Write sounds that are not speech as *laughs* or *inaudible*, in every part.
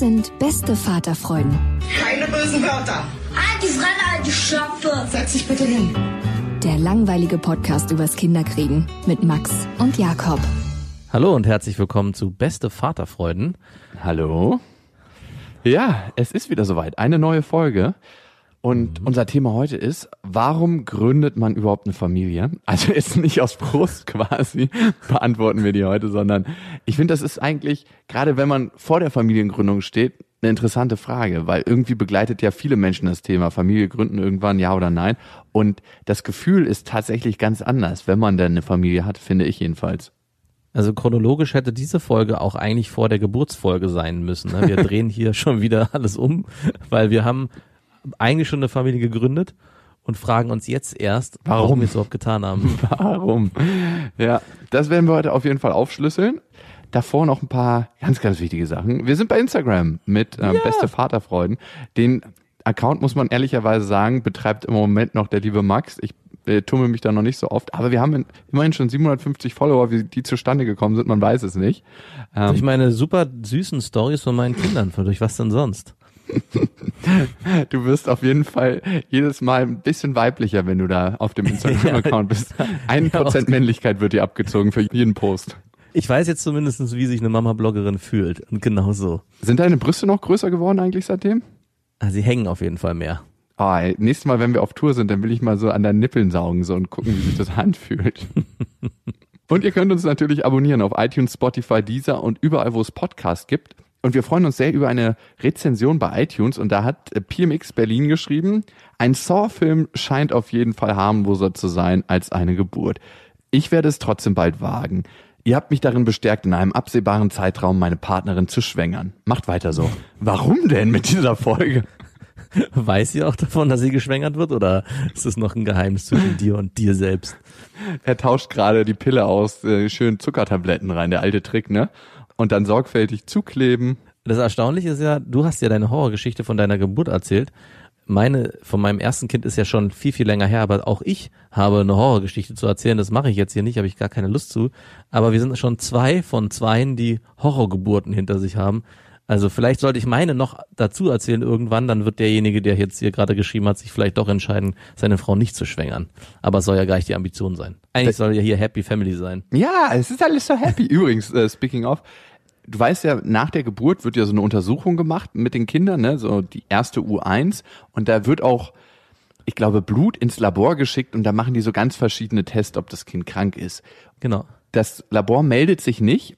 Sind beste Vaterfreuden. Keine bösen Wörter. Die Fremde, alte Schöpfe! Setz dich bitte hin. Der langweilige Podcast übers Kinderkriegen mit Max und Jakob. Hallo und herzlich willkommen zu Beste Vaterfreuden. Hallo. Ja, es ist wieder soweit. Eine neue Folge. Und unser Thema heute ist, warum gründet man überhaupt eine Familie? Also *laughs* jetzt nicht aus Brust quasi beantworten wir die heute, sondern ich finde, das ist eigentlich, gerade wenn man vor der Familiengründung steht, eine interessante Frage, weil irgendwie begleitet ja viele Menschen das Thema Familie gründen irgendwann, ja oder nein. Und das Gefühl ist tatsächlich ganz anders, wenn man denn eine Familie hat, finde ich jedenfalls. Also chronologisch hätte diese Folge auch eigentlich vor der Geburtsfolge sein müssen. ne? Wir *laughs* drehen hier schon wieder alles um, weil wir haben eigentlich schon eine Familie gegründet und fragen uns jetzt erst, warum, Warum? wir es überhaupt getan haben. *laughs* Warum? Ja, das werden wir heute auf jeden Fall aufschlüsseln. Davor noch ein paar ganz, ganz wichtige Sachen. Wir sind bei Instagram mit ähm, Beste Vaterfreuden. Den Account, muss man ehrlicherweise sagen, betreibt im Moment noch der liebe Max. Ich äh, tummel mich da noch nicht so oft, aber wir haben in- immerhin schon 750 Follower, wie die zustande gekommen sind, man weiß es nicht. Ähm, Durch meine super süßen Stories von meinen Kindern. Durch was denn sonst? Du wirst auf jeden Fall jedes Mal ein bisschen weiblicher, wenn du da auf dem Instagram-Account bist. *laughs* Ein Prozent Männlichkeit wird dir abgezogen für jeden Post. Ich weiß jetzt zumindest, wie sich eine Mama-Bloggerin fühlt. Und genau so. Sind deine Brüste noch größer geworden eigentlich seitdem? Ah, Sie hängen auf jeden Fall mehr. Ah, ey, nächstes Mal, wenn wir auf Tour sind, dann will ich mal so an deinen Nippeln saugen so und gucken, wie sich das *laughs* anfühlt. *laughs* und ihr könnt uns natürlich abonnieren auf iTunes, Spotify, Deezer und überall, wo es Podcasts gibt. Und wir freuen uns sehr über eine Rezension bei iTunes und da hat äh, PMX Berlin geschrieben, ein Saw-Film scheint auf jeden Fall harmloser zu sein als eine Geburt. Ich werde es trotzdem bald wagen. Ihr habt mich darin bestärkt, in einem absehbaren Zeitraum meine Partnerin zu schwängern. Macht weiter so. Warum denn mit dieser Folge? *laughs* Weiß sie auch davon, dass sie geschwängert wird oder ist es noch ein Geheimnis zwischen dir und dir selbst? Er tauscht gerade die Pille aus äh, schönen Zuckertabletten rein, der alte Trick, ne? Und dann sorgfältig zukleben. Das Erstaunliche ist ja, du hast ja deine Horrorgeschichte von deiner Geburt erzählt. Meine, von meinem ersten Kind ist ja schon viel, viel länger her, aber auch ich habe eine Horrorgeschichte zu erzählen. Das mache ich jetzt hier nicht, habe ich gar keine Lust zu. Aber wir sind schon zwei von zweien, die Horrorgeburten hinter sich haben. Also vielleicht sollte ich meine noch dazu erzählen irgendwann, dann wird derjenige, der jetzt hier gerade geschrieben hat, sich vielleicht doch entscheiden, seine Frau nicht zu schwängern. Aber es soll ja gar nicht die Ambition sein. Eigentlich soll ja hier Happy Family sein. Ja, es ist alles so happy. *laughs* Übrigens, äh, speaking of, du weißt ja, nach der Geburt wird ja so eine Untersuchung gemacht mit den Kindern, ne? So die erste U1. Und da wird auch, ich glaube, Blut ins Labor geschickt und da machen die so ganz verschiedene Tests, ob das Kind krank ist. Genau. das Labor meldet sich nicht,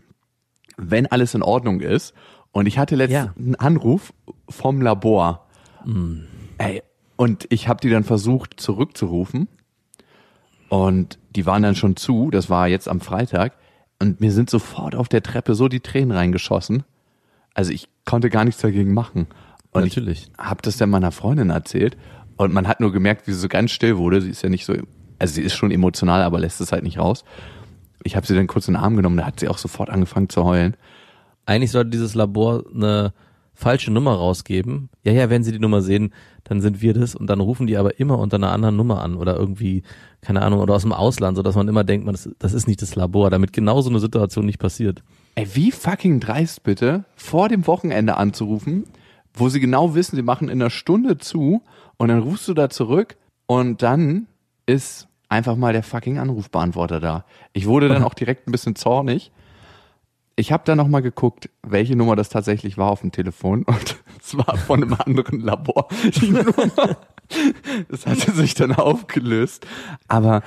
wenn alles in Ordnung ist. Und ich hatte letztens Ja. einen Anruf vom Labor. Ey, und ich habe die dann versucht zurückzurufen. Und die waren dann schon zu, das war jetzt am Freitag. Und mir sind sofort auf der Treppe so die Tränen reingeschossen. Also ich konnte gar nichts dagegen machen. Und Natürlich. ich habe das dann meiner Freundin erzählt. Und man hat nur gemerkt, wie sie so ganz still wurde. Sie ist ja nicht so, also sie ist schon emotional, aber lässt es halt nicht raus. Ich habe sie dann kurz in den Arm genommen, da hat sie auch sofort angefangen zu heulen. Eigentlich sollte dieses Labor eine falsche Nummer rausgeben. Ja, ja, wenn sie die Nummer sehen, dann sind wir das und dann rufen die aber immer unter einer anderen Nummer an oder irgendwie, keine Ahnung, oder aus dem Ausland, sodass man immer denkt, man, das, das ist nicht das Labor, damit genau so eine Situation nicht passiert. Ey, wie fucking dreist bitte, vor dem Wochenende anzurufen, wo sie genau wissen, sie machen in einer Stunde zu und dann rufst du da zurück und dann ist einfach mal der fucking Anrufbeantworter da. Ich wurde dann *laughs* auch direkt ein bisschen zornig. Ich habe dann noch mal geguckt, welche Nummer das tatsächlich war auf dem Telefon *laughs* und es war von einem anderen Labor. *laughs* Das hatte sich dann aufgelöst, aber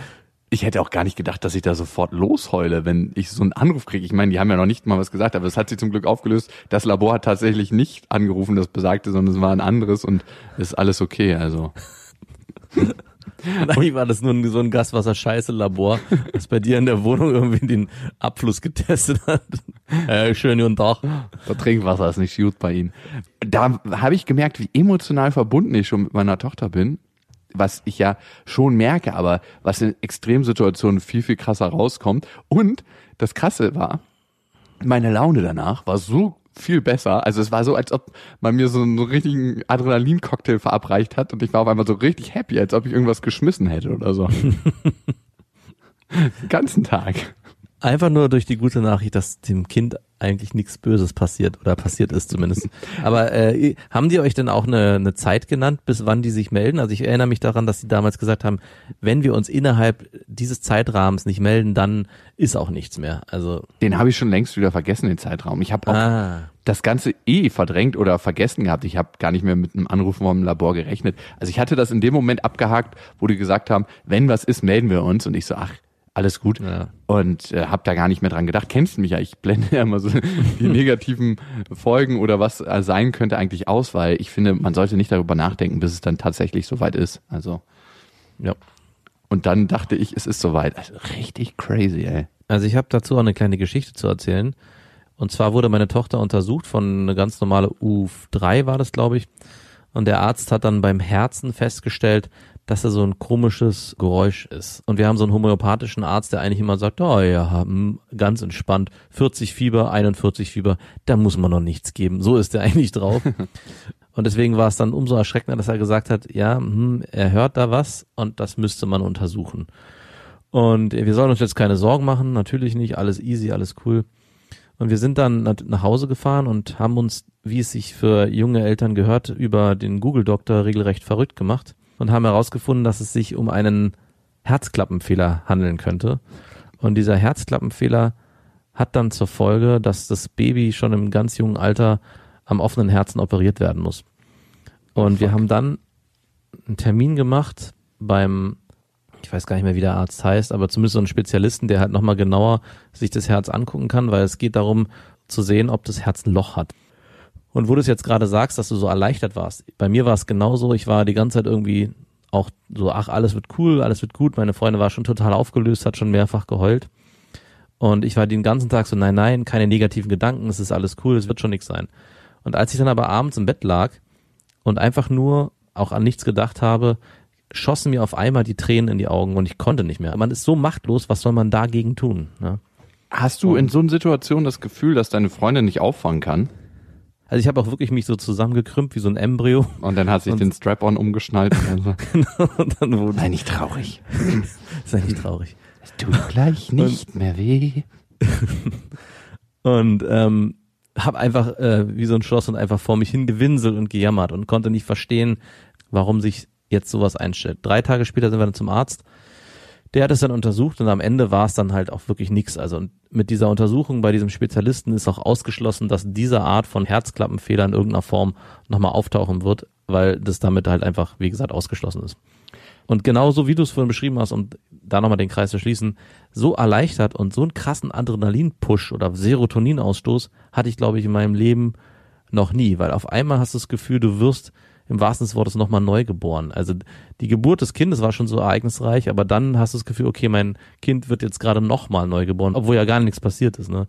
ich hätte auch gar nicht gedacht, dass ich da sofort losheule, wenn ich so einen Anruf kriege. Ich meine, die haben ja noch nicht mal was gesagt, aber es hat sich zum Glück aufgelöst. Das Labor hat tatsächlich nicht angerufen, das besagte, sondern es war ein anderes und ist alles okay. Also eigentlich war das nur so ein Gaswasser-Scheiße-Labor, das bei dir in der Wohnung irgendwie den Abfluss getestet hat. Äh, schön guten Tag. das Trinkwasser ist nicht gut bei ihnen. Da habe ich gemerkt, wie emotional verbunden ich schon mit meiner Tochter bin. Was ich ja schon merke, aber was in Extremsituationen viel, viel krasser rauskommt. Und das Krasse war, meine Laune danach war so viel besser. Also es war so, als ob man mir so einen richtigen Adrenalin-Cocktail verabreicht hat und ich war auf einmal so richtig happy, als ob ich irgendwas geschmissen hätte oder so. *laughs* Den ganzen Tag. Einfach nur durch die gute Nachricht, dass dem Kind eigentlich nichts Böses passiert oder passiert ist zumindest. Aber äh, haben die euch denn auch eine, eine Zeit genannt, bis wann die sich melden? Also ich erinnere mich daran, dass sie damals gesagt haben, wenn wir uns innerhalb dieses Zeitrahmens nicht melden, dann ist auch nichts mehr. Also Den habe ich schon längst wieder vergessen, den Zeitraum. Ich habe auch ah, das Ganze eh verdrängt oder vergessen gehabt. Ich habe gar nicht mehr mit einem Anruf vom Labor gerechnet. Also ich hatte das in dem Moment abgehakt, wo die gesagt haben, wenn was ist, melden wir uns. Und ich so, ach, alles gut. Ja. Und äh, habe da gar nicht mehr dran gedacht. Kennst du mich ja, ich blende ja immer so *laughs* die negativen Folgen oder was äh, sein könnte eigentlich aus, weil ich finde, man sollte nicht darüber nachdenken, bis es dann tatsächlich soweit ist. Also ja. und dann dachte ich, es ist soweit. Also richtig crazy, ey. Also ich habe dazu auch eine kleine Geschichte zu erzählen. Und zwar wurde meine Tochter untersucht von eine ganz normale U3 war das, glaube ich. Und der Arzt hat dann beim Herzen festgestellt, dass er so ein komisches Geräusch ist. Und wir haben so einen homöopathischen Arzt, der eigentlich immer sagt, oh ja, hm, ganz entspannt, 40 Fieber, 41 Fieber, da muss man noch nichts geben. So ist er *laughs* eigentlich drauf. Und deswegen war es dann umso erschreckender, dass er gesagt hat, ja, hm, er hört da was und das müsste man untersuchen. Und wir sollen uns jetzt keine Sorgen machen, natürlich nicht, alles easy, alles cool. Und wir sind dann nach Hause gefahren und haben uns, wie es sich für junge Eltern gehört, über den Google-Doktor regelrecht verrückt gemacht und haben herausgefunden, dass es sich um einen Herzklappenfehler handeln könnte. Und dieser Herzklappenfehler hat dann zur Folge, dass das Baby schon im ganz jungen Alter am offenen Herzen operiert werden muss. Und wir haben dann einen Termin gemacht beim, ich weiß gar nicht mehr, wie der Arzt heißt, aber zumindest so einen Spezialisten, der halt nochmal genauer sich das Herz angucken kann, weil es geht darum zu sehen, ob das Herz ein Loch hat. Und wo du es jetzt gerade sagst, dass du so erleichtert warst, bei mir war es genauso, ich war die ganze Zeit irgendwie auch so, ach, alles wird cool, alles wird gut, meine Freundin war schon total aufgelöst, hat schon mehrfach geheult. Und ich war den ganzen Tag so, nein, nein, keine negativen Gedanken, es ist alles cool, es wird schon nichts sein. Und als ich dann aber abends im Bett lag und einfach nur auch an nichts gedacht habe, schossen mir auf einmal die Tränen in die Augen und ich konnte nicht mehr. Man ist so machtlos, was soll man dagegen tun? Ne? Hast du in so einer Situation das Gefühl, dass deine Freundin nicht auffangen kann? Also ich habe auch wirklich mich so zusammengekrümmt wie so ein Embryo Und dann hat sich Und- den Strap-on umgeschnallt. Also, *laughs* und dann wurde sei nicht traurig. *laughs* ist eigentlich traurig. Es tut gleich nicht mehr weh. *laughs* Und ähm, habe einfach äh, wie so ein Schloss und einfach vor mich hingewinselt und gejammert und konnte nicht verstehen, warum sich jetzt sowas einstellt. Drei Tage später sind wir dann zum Arzt. Der hat es dann untersucht und am Ende war es dann halt auch wirklich nichts. Also mit dieser Untersuchung bei diesem Spezialisten ist auch ausgeschlossen, dass diese Art von Herzklappenfehler in irgendeiner Form nochmal auftauchen wird, weil das damit halt einfach, wie gesagt, ausgeschlossen ist. Und genauso wie du es vorhin beschrieben hast, und da nochmal den Kreis zu schließen, so erleichtert und so einen krassen Adrenalin-Push oder Serotoninausstoß hatte ich, glaube ich, in meinem Leben noch nie, weil auf einmal hast du das Gefühl, du wirst im wahrsten Sinne des Wortes nochmal neu geboren. Also die Geburt des Kindes war schon so ereignisreich, aber dann hast du das Gefühl, okay, mein Kind wird jetzt gerade nochmal neu geboren, obwohl ja gar nichts passiert ist. Ne?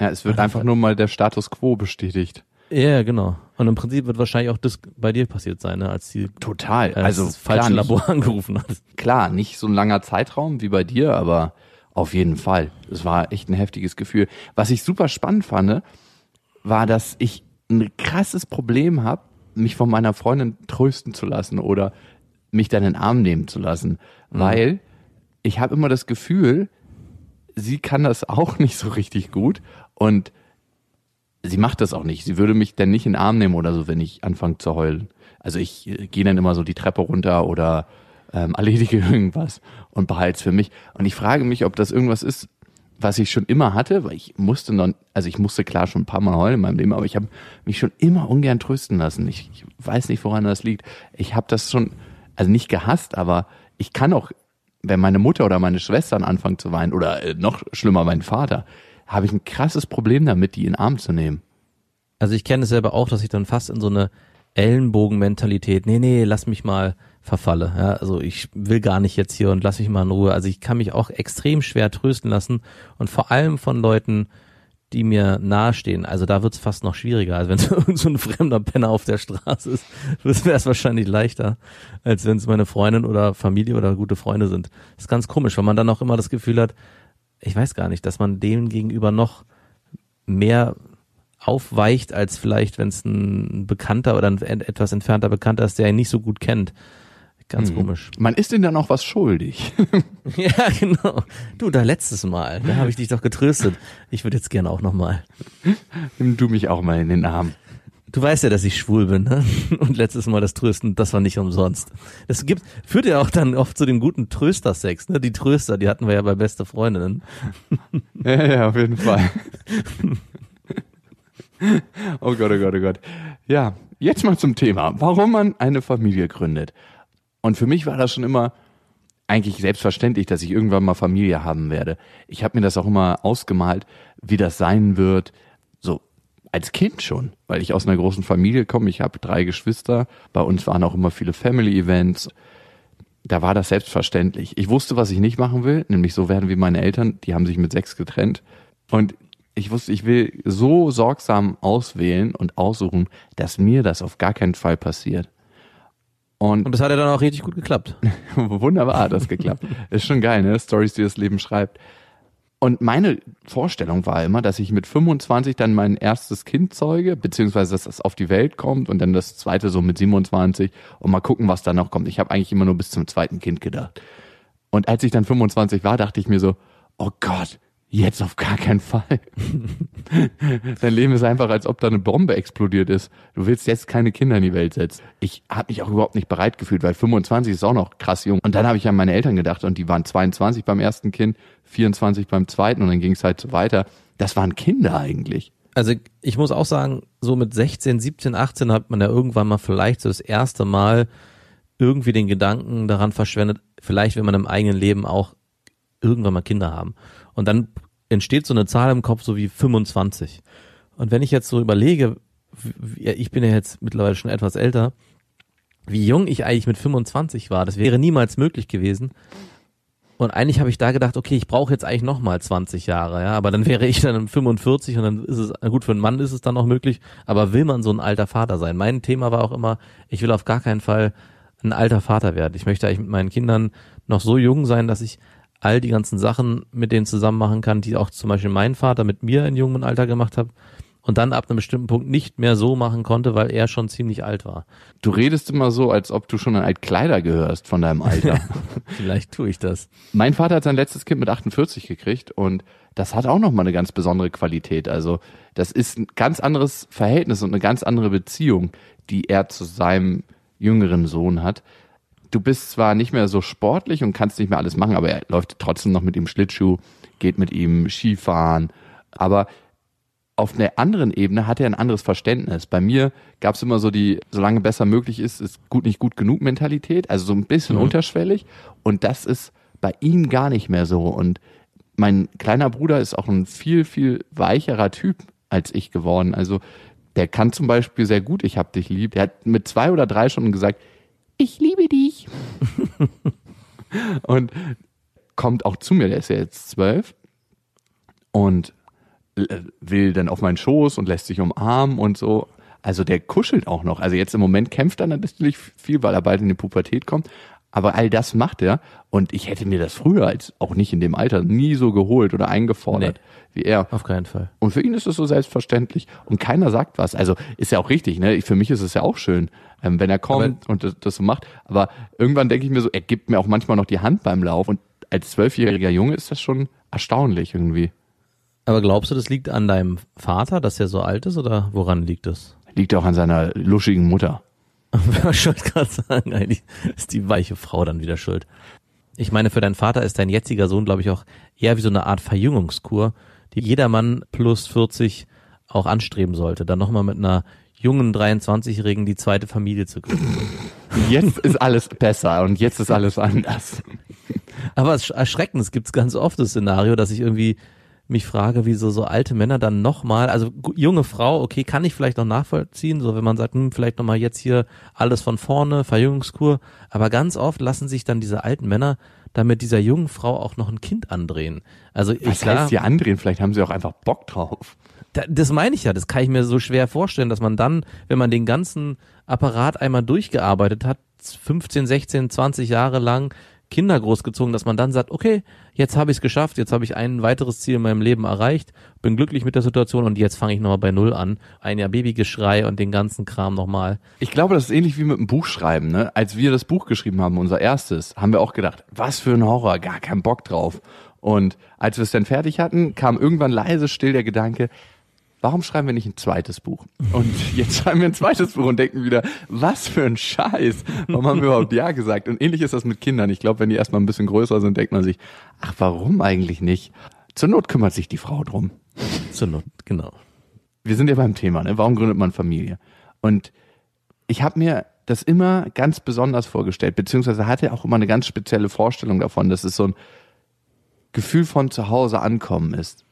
Ja, es wird einfach nur mal der Status quo bestätigt. Ja, genau. Und im Prinzip wird wahrscheinlich auch das bei dir passiert sein, ne? als die Total. äh, Also das falsche nicht, Labor *laughs* angerufen hat. klar, nicht so ein langer Zeitraum wie bei dir, aber auf jeden Fall. Es war echt ein heftiges Gefühl. Was ich super spannend fand, war, dass ich ein krasses Problem habe, mich von meiner Freundin trösten zu lassen oder mich dann in den Arm nehmen zu lassen, weil ich habe immer das Gefühl, sie kann das auch *laughs* nicht so richtig gut und sie macht das auch nicht. Sie würde mich dann nicht in den Arm nehmen oder so, wenn ich anfange zu heulen. Also ich äh, gehe dann immer so die Treppe runter oder ähm, *laughs* erledige irgendwas und behalte es für mich. Und ich frage mich, ob das irgendwas ist, was ich schon immer hatte, weil ich musste noch, also ich musste klar schon ein paar Mal heulen in meinem Leben, aber ich habe mich schon immer ungern trösten lassen. Ich, ich weiß nicht, woran das liegt. Ich habe das schon, also nicht gehasst, aber ich kann auch, wenn meine Mutter oder meine Schwestern anfangen zu weinen oder äh, noch schlimmer mein Vater, habe ich ein krasses Problem damit, die in den Arm zu nehmen. Also ich kenne es selber auch, dass ich dann fast in so eine Ellenbogenmentalität, nee, nee, lass mich mal verfalle. Ja, also ich will gar nicht jetzt hier und lass mich mal in Ruhe. Also ich kann mich auch extrem schwer trösten lassen und vor allem von Leuten, die mir nahestehen. Also da wird's fast noch schwieriger. Also wenn *laughs* so ein fremder Penner auf der Straße ist, wäre es wahrscheinlich leichter, als wenn es meine Freundin oder Familie oder gute Freunde sind. Das ist ganz komisch, weil man dann auch immer das Gefühl hat, ich weiß gar nicht, dass man dem gegenüber noch mehr aufweicht, als vielleicht, wenn es ein Bekannter oder ein etwas entfernter Bekannter ist, der ihn nicht so gut kennt. Ganz Hm. komisch. Man ist ihnen dann auch was schuldig. *laughs* Ja, genau. Du, da letztes Mal, da habe ich dich doch getröstet. Ich würde jetzt gerne auch nochmal. Nimm du mich auch mal in den Arm. Du weißt ja, dass ich schwul bin, ne? Und letztes Mal das Trösten, das war nicht umsonst. Das gibt, führt ja auch dann oft zu dem guten Tröstersex, ne? Die Tröster, die hatten wir ja bei beste Freundinnen. *laughs* Ja, ja, auf jeden Fall. *laughs* oh Gott, oh Gott, oh Gott. Ja, jetzt mal zum Thema, warum man eine Familie gründet. Und für mich war das schon immer eigentlich selbstverständlich, dass ich irgendwann mal Familie haben werde. Ich habe mir das auch immer ausgemalt, wie das sein wird, so als Kind schon, weil ich aus einer großen Familie komme. Ich habe drei Geschwister. Bei uns waren auch immer viele Family-Events. Da war das selbstverständlich. Ich wusste, was ich nicht machen will, nämlich so werden wie meine Eltern. Die haben sich mit sechs getrennt. Und ich wusste, ich will so sorgsam auswählen und aussuchen, dass mir das auf gar keinen Fall passiert. Und Und das hat ja dann auch richtig gut geklappt. *laughs* Wunderbar hat das geklappt. Ist schon geil, ne? Stories, die das Leben schreibt. Und meine Vorstellung war immer, dass ich mit 25 dann mein erstes Kind zeuge, beziehungsweise dass das auf die Welt kommt und dann das zweite so mit 27 und mal gucken, was da noch kommt. Ich habe eigentlich immer nur bis zum zweiten Kind gedacht. Und als ich dann 25 war, dachte ich mir so, oh Gott, jetzt auf gar keinen Fall. *laughs* Dein Leben ist einfach, als ob da eine Bombe explodiert ist. Du willst jetzt keine Kinder in die Welt setzen. Ich habe mich auch überhaupt nicht bereit gefühlt, weil 25 ist auch noch krass jung. Und dann habe ich an meine Eltern gedacht und die waren 22 beim ersten Kind, 24 beim zweiten und dann ging es halt so weiter. Das waren Kinder eigentlich. Also ich muss auch sagen, so mit 16, 17, 18 hat man ja irgendwann mal vielleicht so das erste Mal irgendwie den Gedanken daran verschwendet, vielleicht will man im eigenen Leben auch irgendwann mal Kinder haben. Und dann entsteht so eine Zahl im Kopf so wie 25. Und wenn ich jetzt so überlege, ich bin ja jetzt mittlerweile schon etwas älter, wie jung ich eigentlich mit 25 war, das wäre niemals möglich gewesen. Und eigentlich habe ich da gedacht, okay, ich brauche jetzt eigentlich noch mal 20 Jahre, ja, aber dann wäre ich dann 45 und dann ist es, gut, für einen Mann ist es dann noch möglich, aber will man so ein alter Vater sein? Mein Thema war auch immer, ich will auf gar keinen Fall ein alter Vater werden. Ich möchte eigentlich mit meinen Kindern noch so jung sein, dass ich all die ganzen Sachen mit denen zusammen machen kann, die auch zum Beispiel mein Vater mit mir in jungem Alter gemacht hat und dann ab einem bestimmten Punkt nicht mehr so machen konnte, weil er schon ziemlich alt war. Du redest immer so, als ob du schon ein Altkleider gehörst von deinem Alter. *laughs* Vielleicht tue ich das. mein Vater hat sein letztes Kind mit 48 gekriegt und das hat auch nochmal eine ganz besondere Qualität. Also das ist ein ganz anderes Verhältnis und eine ganz andere Beziehung, die er zu seinem jüngeren Sohn hat. Du bist zwar nicht mehr so sportlich und kannst nicht mehr alles machen, aber er läuft trotzdem noch mit ihm Schlittschuh, geht mit ihm Skifahren, aber auf einer anderen Ebene hat er ein anderes Verständnis. Bei mir gab es immer so die, solange besser möglich ist, ist gut nicht gut genug Mentalität, also so ein bisschen unterschwellig. Und das ist bei ihm gar nicht mehr so. Und mein kleiner Bruder ist auch ein viel, viel weicherer Typ als ich geworden. Also der kann zum Beispiel sehr gut, ich hab dich lieb. Der hat mit zwei oder drei schon gesagt, ich liebe dich. *laughs* und kommt auch zu mir, der ist ja jetzt zwölf und äh, will dann auf meinen Schoß und lässt sich umarmen und so. Also der kuschelt auch noch. Also jetzt im Moment kämpft er natürlich viel, weil er bald in die Pubertät kommt. Aber all das macht er. Und ich hätte mir das früher, als auch nicht in dem Alter, nie so geholt oder eingefordert wie er. Auf keinen Fall. Und für ihn ist es so selbstverständlich. Und keiner sagt was. Also ist ja auch richtig, ne? Für mich ist es ja auch schön, ähm, wenn er kommt und das, das so macht. Aber irgendwann denke ich mir so, er gibt mir auch manchmal noch die Hand beim Lauf. Und als zwölfjähriger Junge ist das schon erstaunlich irgendwie. Aber glaubst du, das liegt an deinem Vater, dass er so alt ist, oder woran liegt es? Liegt auch an seiner luschigen Mutter. *laughs* Wer schuld gerade sagen, eigentlich ist die weiche Frau dann wieder schuld. Ich meine, für deinen Vater ist dein jetziger Sohn, glaube ich, auch eher wie so eine Art Verjüngungskur, die jeder Mann plus 40 auch anstreben sollte, dann nochmal mit einer jungen 23-Jährigen die zweite Familie zu gründen. Jetzt ist alles besser und jetzt ist alles anders. Aber es erschreckend, es gibt ganz oft das Szenario, dass ich irgendwie mich frage, wieso so alte Männer dann nochmal, also junge Frau, okay, kann ich vielleicht noch nachvollziehen, so wenn man sagt, hm, vielleicht nochmal jetzt hier alles von vorne, Verjüngungskur, aber ganz oft lassen sich dann diese alten Männer dann mit dieser jungen Frau auch noch ein Kind andrehen. Also Was klar, heißt hier andrehen? Vielleicht haben sie auch einfach Bock drauf. Da, das meine ich ja, das kann ich mir so schwer vorstellen, dass man dann, wenn man den ganzen Apparat einmal durchgearbeitet hat, 15, 16, 20 Jahre lang Kinder großgezogen, dass man dann sagt, okay, jetzt habe ich es geschafft, jetzt habe ich ein weiteres Ziel in meinem Leben erreicht, bin glücklich mit der Situation und jetzt fange ich nochmal bei Null an. Ein Jahr Babygeschrei und den ganzen Kram nochmal. Ich glaube, das ist ähnlich wie mit dem Buchschreiben. Ne? Als wir das Buch geschrieben haben, unser erstes, haben wir auch gedacht, was für ein Horror, gar keinen Bock drauf. Und als wir es dann fertig hatten, kam irgendwann leise still der Gedanke, warum schreiben wir nicht ein zweites Buch? Und jetzt schreiben wir ein zweites Buch und denken wieder, was für ein Scheiß. Warum haben wir überhaupt Ja gesagt? Und ähnlich ist das mit Kindern. Ich glaube, wenn die erstmal ein bisschen größer sind, denkt man sich, ach, warum eigentlich nicht? Zur Not kümmert sich die Frau drum. Zur Not, genau. wir sind ja beim Thema, ne? Warum gründet man Familie? Und ich habe mir das immer ganz besonders vorgestellt, beziehungsweise hatte auch immer eine ganz spezielle Vorstellung davon, dass es so ein Gefühl von zu Hause ankommen ist.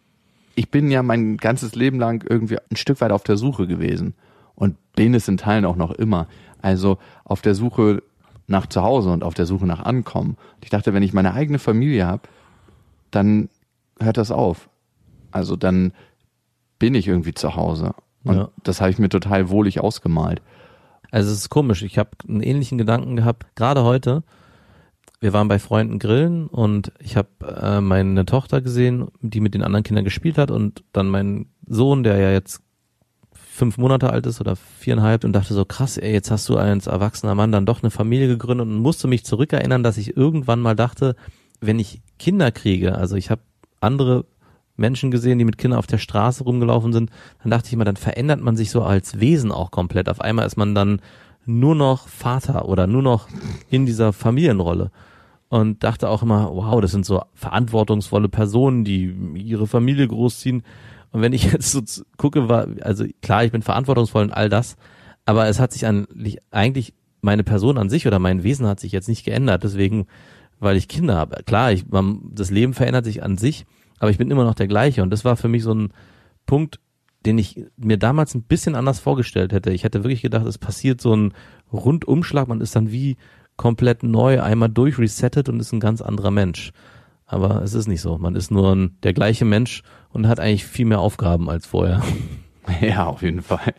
Ich bin ja mein ganzes Leben lang irgendwie ein Stück weit auf der Suche gewesen und bin es in Teilen auch noch immer. Also auf der Suche nach zu Hause und auf der Suche nach Ankommen. Und ich dachte, wenn ich meine eigene Familie habe, dann hört das auf. Also dann bin ich irgendwie zu Hause. Und Ja. das habe ich mir total wohlig ausgemalt. Also es ist komisch. Ich habe einen ähnlichen Gedanken gehabt, gerade heute. Wir waren bei Freunden grillen und ich habe äh, meine Tochter gesehen, die mit den anderen Kindern gespielt hat und dann mein Sohn, der ja jetzt fünf Monate alt ist oder viereinhalb und dachte so, krass, ey, jetzt hast du als erwachsener Mann dann doch eine Familie gegründet und musste mich zurückerinnern, dass ich irgendwann mal dachte, wenn ich Kinder kriege, also ich habe andere Menschen gesehen, die mit Kindern auf der Straße rumgelaufen sind, dann dachte ich immer, dann verändert man sich so als Wesen auch komplett. Auf einmal ist man dann nur noch Vater oder nur noch in dieser Familienrolle. Und dachte auch immer, wow, das sind so verantwortungsvolle Personen, die ihre Familie großziehen. Und wenn ich *laughs* jetzt so gucke, war, also klar, ich bin verantwortungsvoll und all das, aber es hat sich eigentlich, eigentlich meine Person an sich oder mein Wesen hat sich jetzt nicht geändert, deswegen, weil ich Kinder habe. Klar, ich, man, das Leben verändert sich an sich, aber ich bin immer noch der gleiche. Und das war für mich so ein Punkt, den ich mir damals ein bisschen anders vorgestellt hätte. Ich hätte wirklich gedacht, es passiert so ein Rundumschlag, man ist dann wie komplett neu einmal durchresettet und ist ein ganz anderer Mensch. Aber es ist nicht so. Man ist nur ein, der gleiche Mensch und hat eigentlich viel mehr Aufgaben als vorher. *laughs* Ja, auf jeden Fall.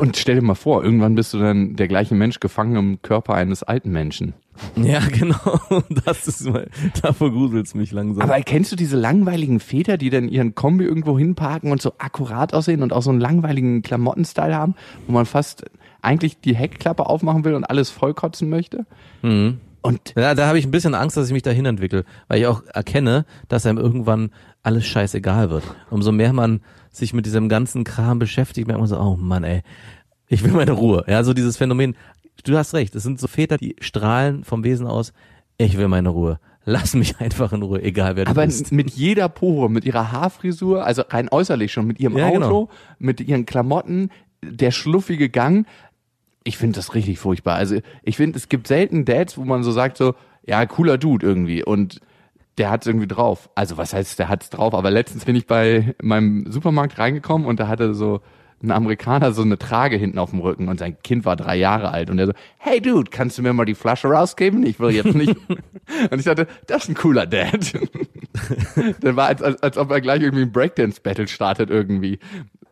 Und stell dir mal vor, irgendwann bist du dann der gleiche Mensch gefangen im Körper eines alten Menschen. Ja, *laughs* genau. Das ist mal, davor gruselt's mich langsam. Aber kennst du diese langweiligen Väter, die dann ihren Kombi irgendwo hinparken und so akkurat aussehen und auch so einen langweiligen Klamottenstyle haben, wo man fast eigentlich die Heckklappe aufmachen will und alles vollkotzen möchte? mhm. Und Ja, da habe ich ein bisschen Angst, dass ich mich dahin entwickle, weil ich auch erkenne, dass einem irgendwann alles scheißegal wird. Umso mehr man sich mit diesem ganzen Kram beschäftigt, merkt man so, oh Mann, ey, ich will meine Ruhe. Ja, so dieses Phänomen. Du hast recht, es sind so Väter, die strahlen vom Wesen aus, ich will meine Ruhe. Lass mich *laughs* einfach in Ruhe, egal wer du aber bist. mit jeder Pore, mit ihrer Haarfrisur, also rein äußerlich schon, mit ihrem Ja, Auto, genau. mit ihren Klamotten, der schluffige Gang. Ich finde das richtig furchtbar. Also ich finde, es gibt selten Dads, wo man so sagt so, ja, cooler Dude irgendwie und der hat's irgendwie drauf. Also was heißt, der hat's drauf? Aber letztens bin ich bei meinem Supermarkt reingekommen und da hatte so ein Amerikaner so eine Trage hinten auf dem Rücken und sein Kind war drei Jahre alt und der so, hey Dude, kannst du mir mal die Flasche rausgeben? Ich will jetzt nicht. *laughs* und ich dachte, das ist ein cooler Dad. *laughs* der war, als, als, als ob er gleich irgendwie ein Breakdance-Battle startet irgendwie.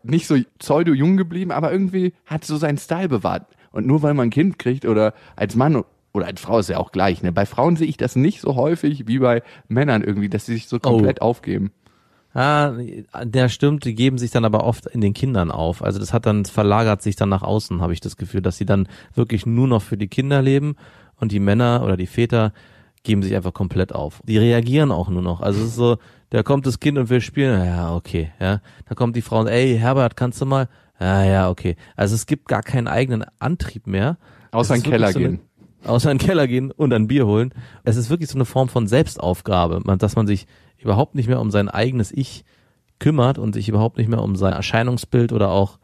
Nicht so pseudo-jung geblieben, aber irgendwie hat so seinen Style bewahrt. Und nur weil man ein Kind kriegt oder als Mann oder als Frau ist ja auch gleich. Ne? Bei Frauen sehe ich das nicht so häufig wie bei Männern irgendwie, dass sie sich so komplett aufgeben. Ah, der stimmt, die geben sich dann aber oft in den Kindern auf. Also das hat dann, verlagert sich dann nach außen, habe ich das Gefühl, dass sie dann wirklich nur noch für die Kinder leben und die Männer oder die Väter geben sich einfach komplett auf. Die reagieren auch nur noch. Also es ist so, da kommt das Kind und will spielen, ja, okay, ja. Da kommt die Frau und, ey, Herbert, kannst du mal? Ja, ja, okay. Also es gibt gar keinen eigenen Antrieb mehr. Außer in den Keller so eine- gehen. außer in den Keller gehen und ein Bier holen. Es ist wirklich so eine Form von Selbstaufgabe, dass man sich überhaupt nicht mehr um sein eigenes Ich kümmert und sich überhaupt nicht mehr um sein Erscheinungsbild oder auch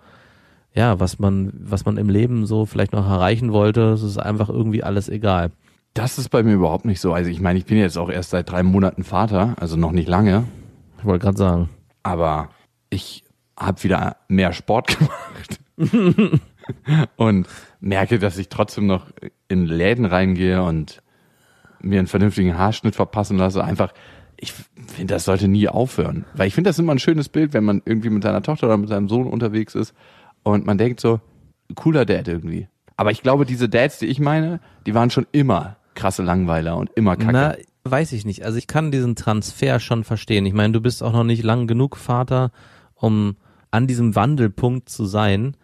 ja, was man was man im Leben so vielleicht noch erreichen wollte, es ist einfach irgendwie alles egal. Das ist bei mir überhaupt nicht so. Also ich meine, ich bin jetzt auch erst seit drei Monaten Vater, also noch nicht lange, Ich wollte gerade sagen. aber ich habe wieder mehr Sport *laughs* gemacht *laughs* und merke, dass ich trotzdem noch in Läden reingehe und mir einen vernünftigen Haarschnitt verpassen lasse. Einfach, ich finde, das sollte nie aufhören. Weil ich finde das immer ein schönes Bild, wenn man irgendwie mit seiner Tochter oder mit seinem Sohn unterwegs ist und man denkt so, cooler Dad irgendwie. Aber ich glaube, diese Dads, die ich meine, die waren schon immer krasse Langweiler und immer kacke. Na, weiß ich nicht. Also ich kann diesen Transfer schon verstehen. Ich meine, du bist auch noch nicht lang genug Vater, um an diesem Wandelpunkt zu sein.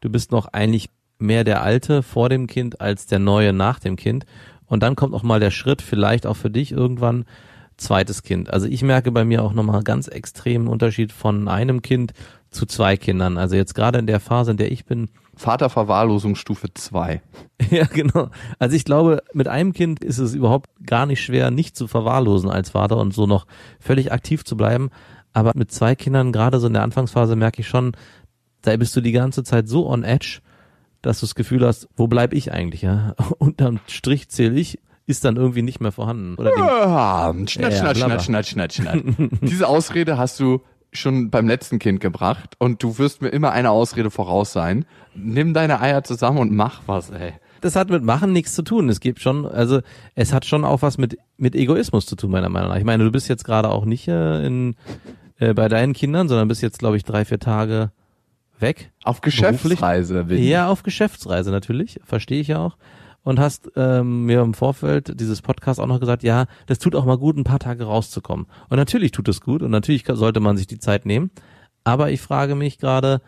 Du bist noch eigentlich mehr der Alte vor dem Kind als der Neue nach dem Kind. Und dann kommt auch mal der Schritt, vielleicht auch für dich irgendwann, zweites Kind. Also ich merke bei mir auch nochmal ganz extremen Unterschied von einem Kind zu zwei Kindern. Also jetzt gerade in der Phase, in der ich bin, Vaterverwahrlosung Stufe 2. *laughs* Ja, genau. Also ich glaube, mit einem Kind ist es überhaupt gar nicht schwer, nicht zu verwahrlosen als Vater und so noch völlig aktiv zu bleiben. Aber mit zwei Kindern, gerade so in der Anfangsphase, merke ich schon, da bist du die ganze Zeit so on edge, dass du das Gefühl hast, wo bleib ich eigentlich, ja? *laughs* Unterm Strich zähle ich, ist dann irgendwie nicht mehr vorhanden. Oder Ah, schnatt, Ja, schnatt, schnatt, schnatt, schnatt, schnatt. *laughs* Diese Ausrede hast du schon beim letzten Kind gebracht und du wirst mir immer eine Ausrede voraus sein. Nimm deine Eier zusammen und mach was, ey. Das hat mit Machen nichts zu tun. Es gibt schon, also es hat schon auch was mit mit Egoismus zu tun, meiner Meinung nach. Ich meine, du bist jetzt gerade auch nicht äh, in äh, bei deinen Kindern, sondern bist jetzt, glaube ich, drei, vier Tage weg. Auf Geschäftsreise. Ja, auf Geschäftsreise natürlich, verstehe ich ja auch. Und hast ähm, mir im Vorfeld dieses Podcast auch noch gesagt, ja, das tut auch mal gut, ein paar Tage rauszukommen. Und natürlich tut es gut und natürlich sollte man sich die Zeit nehmen. Aber ich frage mich gerade,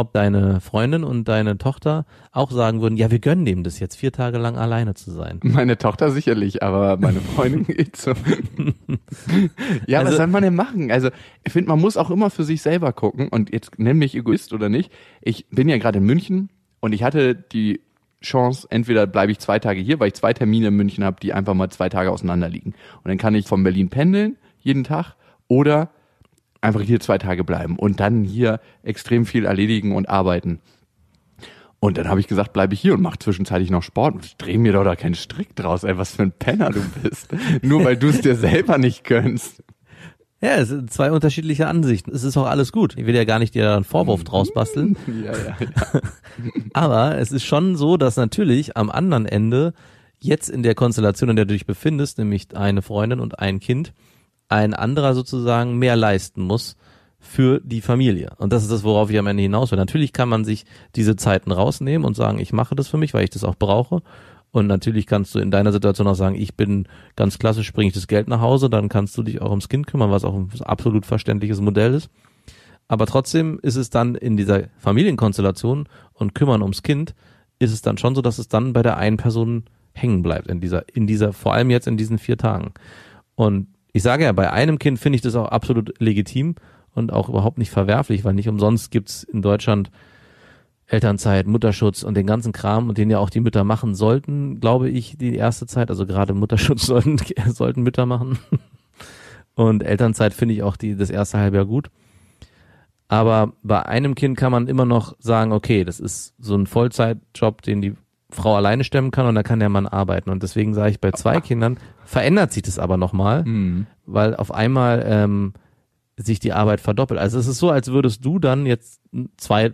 ob deine Freundin und deine Tochter auch sagen würden, ja, wir gönnen dem das jetzt vier Tage lang alleine zu sein. Meine Tochter sicherlich, aber meine Freundin *laughs* geht so. *laughs* ja, was Also- soll man denn machen? Also, ich finde, man muss auch immer für sich selber gucken und jetzt nenn mich Egoist oder nicht. Ich bin ja gerade in München und ich hatte die Chance, entweder bleibe ich zwei Tage hier, weil ich zwei Termine in München habe, die einfach mal zwei Tage auseinander liegen. Und dann kann ich von Berlin pendeln, jeden Tag, oder einfach hier zwei Tage bleiben und dann hier extrem viel erledigen und arbeiten. Und dann habe ich gesagt, bleibe ich hier und mache zwischenzeitlich noch Sport. Und dreh mir doch da keinen Strick draus, ey, was für ein Penner du bist. *laughs* Nur weil du es dir selber nicht gönnst. Ja, es sind zwei unterschiedliche Ansichten. Es ist auch alles gut. Ich will ja gar nicht dir da einen Vorwurf draus basteln. *laughs* Ja, ja, ja. *laughs* Aber es ist schon so, dass natürlich am anderen Ende jetzt in der Konstellation, in der du dich befindest, nämlich eine Freundin und ein Kind, ein anderer sozusagen mehr leisten muss für die Familie. Und das ist das, worauf ich am Ende hinaus will. Natürlich kann man sich diese Zeiten rausnehmen und sagen, ich mache das für mich, weil ich das auch brauche. Und natürlich kannst du in deiner Situation auch sagen, ich bin ganz klassisch, bringe ich das Geld nach Hause, dann kannst du dich auch ums Kind kümmern, was auch ein absolut verständliches Modell ist. Aber trotzdem ist es dann in dieser Familienkonstellation und kümmern ums Kind, ist es dann schon so, dass es dann bei der einen Person hängen bleibt in dieser, in dieser, vor allem jetzt in diesen vier Tagen. Und ich sage ja, bei einem Kind finde ich das auch absolut legitim und auch überhaupt nicht verwerflich, weil nicht umsonst gibt's in Deutschland Elternzeit, Mutterschutz und den ganzen Kram und den ja auch die Mütter machen sollten, glaube ich, die erste Zeit. Also gerade Mutterschutz *laughs* sollten, sollten Mütter machen. Und Elternzeit finde ich auch die, das erste Halbjahr gut. Aber bei einem Kind kann man immer noch sagen, okay, das ist so ein Vollzeitjob, den die Frau alleine stemmen kann und da kann der Mann arbeiten. Und deswegen sage ich, bei zwei Kindern verändert sich das aber nochmal, weil auf einmal ähm, sich die Arbeit verdoppelt. Also es ist so, als würdest du dann jetzt zwei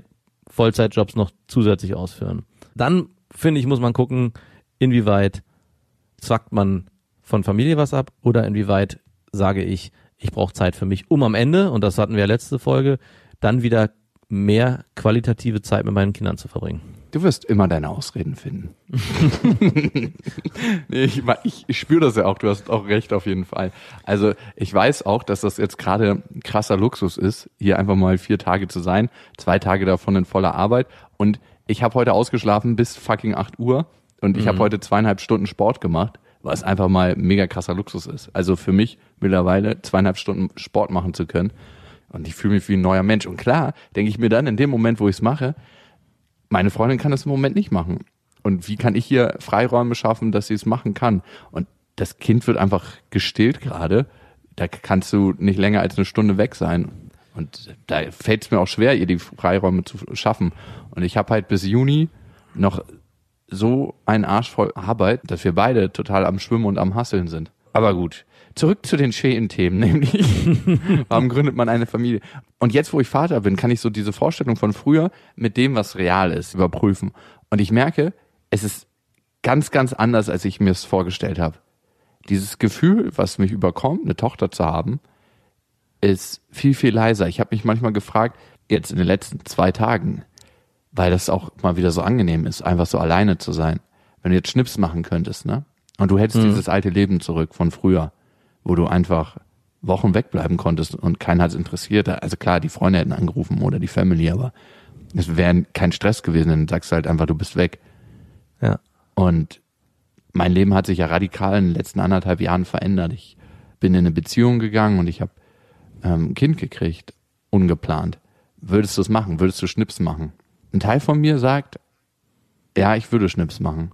Vollzeitjobs noch zusätzlich ausführen. Dann, finde ich, muss man gucken, inwieweit zwackt man von Familie was ab oder inwieweit sage ich, ich brauche Zeit für mich, um am Ende, und das hatten wir ja letzte Folge, dann wieder mehr qualitative Zeit mit meinen Kindern zu verbringen. Du wirst immer deine Ausreden finden. *laughs* nee, ich, ich, ich spüre das ja auch, du hast auch recht auf jeden Fall. Also ich weiß auch, dass das jetzt gerade krasser Luxus ist, hier einfach mal vier Tage zu sein, zwei Tage davon in voller Arbeit. Und ich habe heute ausgeschlafen bis fucking 8 Uhr und ich habe heute zweieinhalb Stunden Sport gemacht, was einfach mal mega krasser Luxus ist. Also für mich mittlerweile zweieinhalb Stunden Sport machen zu können. Und ich fühle mich wie ein neuer Mensch. Und klar, denke ich mir dann in dem Moment, wo ich es mache, meine Freundin kann das im Moment nicht machen. Und wie kann ich hier Freiräume schaffen, dass sie es machen kann? Und das Kind wird einfach gestillt gerade. Da kannst du nicht länger als eine Stunde weg sein. Und da fällt es mir auch schwer, ihr die Freiräume zu schaffen. Und ich habe halt bis Juni noch so einen Arsch voll Arbeit, dass wir beide total am Schwimmen und am Hasseln sind. Aber gut, zurück zu den schönen Themen, *laughs* nämlich warum gründet man eine Familie? Und jetzt, wo ich Vater bin, kann ich so diese Vorstellung von früher mit dem, was real ist, überprüfen. Und ich merke, es ist ganz, ganz anders, als ich mir es vorgestellt habe. Dieses Gefühl, was mich überkommt, eine Tochter zu haben, ist viel, viel leiser. Ich habe mich manchmal gefragt, jetzt in den letzten zwei Tagen, weil das auch mal wieder so angenehm ist, einfach so alleine zu sein. Wenn du jetzt Schnips machen könntest, ne? Und du hättest Mhm. dieses alte Leben zurück von früher, wo du einfach Wochen wegbleiben konntest und keinen hat interessiert. Also klar, die Freunde hätten angerufen oder die Family, aber es wäre kein Stress gewesen, dann sagst du halt einfach, du bist weg. Ja. Und mein Leben hat sich ja radikal in den letzten anderthalb Jahren verändert. Ich bin in eine Beziehung gegangen und ich habe ähm, ein Kind gekriegt, ungeplant. Würdest du es machen? Würdest du Schnips machen? Ein Teil von mir sagt, ja, ich würde Schnips machen.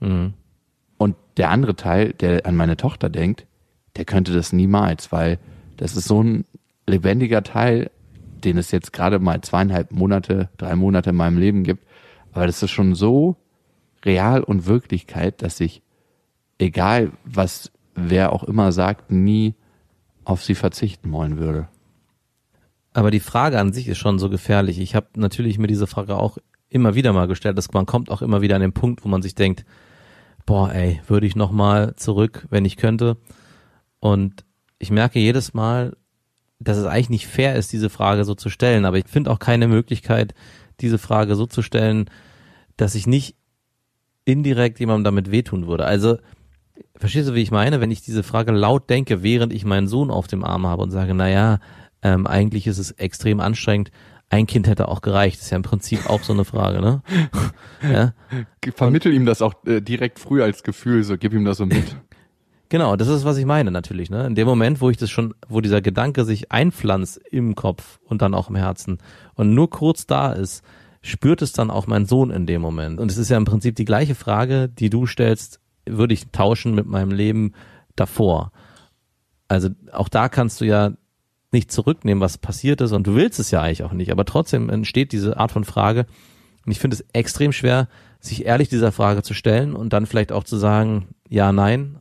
Mhm. Und der andere Teil, der an meine Tochter denkt, der könnte das niemals, weil das ist so ein lebendiger Teil, den es jetzt gerade mal zweieinhalb Monate, drei Monate in meinem Leben gibt. Aber das ist schon so real und Wirklichkeit, dass ich, egal was wer auch immer sagt, nie auf sie verzichten wollen würde. Aber die Frage an sich ist schon so gefährlich. Ich habe natürlich mir diese Frage auch immer wieder mal gestellt, dass man kommt auch immer wieder an den Punkt, wo man sich denkt, boah, ey, würde ich noch mal zurück, wenn ich könnte. Und ich merke jedes Mal, dass es eigentlich nicht fair ist, diese Frage so zu stellen. Aber ich finde auch keine Möglichkeit, diese Frage so zu stellen, dass ich nicht indirekt jemandem damit wehtun würde. Also, verstehst du, wie ich meine? Wenn ich diese Frage laut denke, während ich meinen Sohn auf dem Arm habe und sage, na ja, ähm, eigentlich ist es extrem anstrengend. Ein Kind hätte auch gereicht. ist ja im Prinzip auch so eine Frage, ne? *laughs* ja? Vermittel ihm das auch äh, direkt früh als Gefühl, so gib ihm das so mit. Genau, das ist, was ich meine natürlich. Ne? In dem Moment, wo ich das schon, wo dieser Gedanke sich einpflanzt im Kopf und dann auch im Herzen und nur kurz da ist, spürt es dann auch mein Sohn in dem Moment. Und es ist ja im Prinzip die gleiche Frage, die du stellst, würde ich tauschen mit meinem Leben davor. Also auch da kannst du ja nicht zurücknehmen, was passiert ist und du willst es ja eigentlich auch nicht, aber trotzdem entsteht diese Art von Frage und ich finde es extrem schwer, sich ehrlich dieser Frage zu stellen und dann vielleicht auch zu sagen, ja, nein,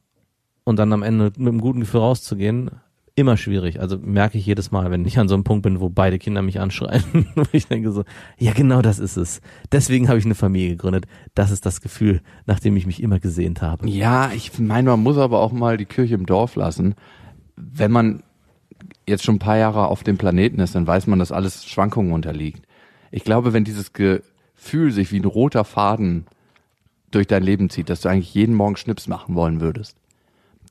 und dann am Ende mit einem guten Gefühl rauszugehen, immer schwierig. Also merke ich jedes Mal, wenn ich an so einem Punkt bin, wo beide Kinder mich anschreien, *laughs* wo ich denke so, ja genau das ist es. Deswegen habe ich eine Familie gegründet. Das ist das Gefühl, nach dem ich mich immer gesehnt habe. Ja, ich meine, man muss aber auch mal die Kirche im Dorf lassen. Wenn man jetzt schon ein paar Jahre auf dem Planeten ist, dann weiß man, dass alles Schwankungen unterliegt. Ich glaube, wenn dieses Gefühl sich wie ein roter Faden durch dein Leben zieht, dass du eigentlich jeden Morgen Schnips machen wollen würdest,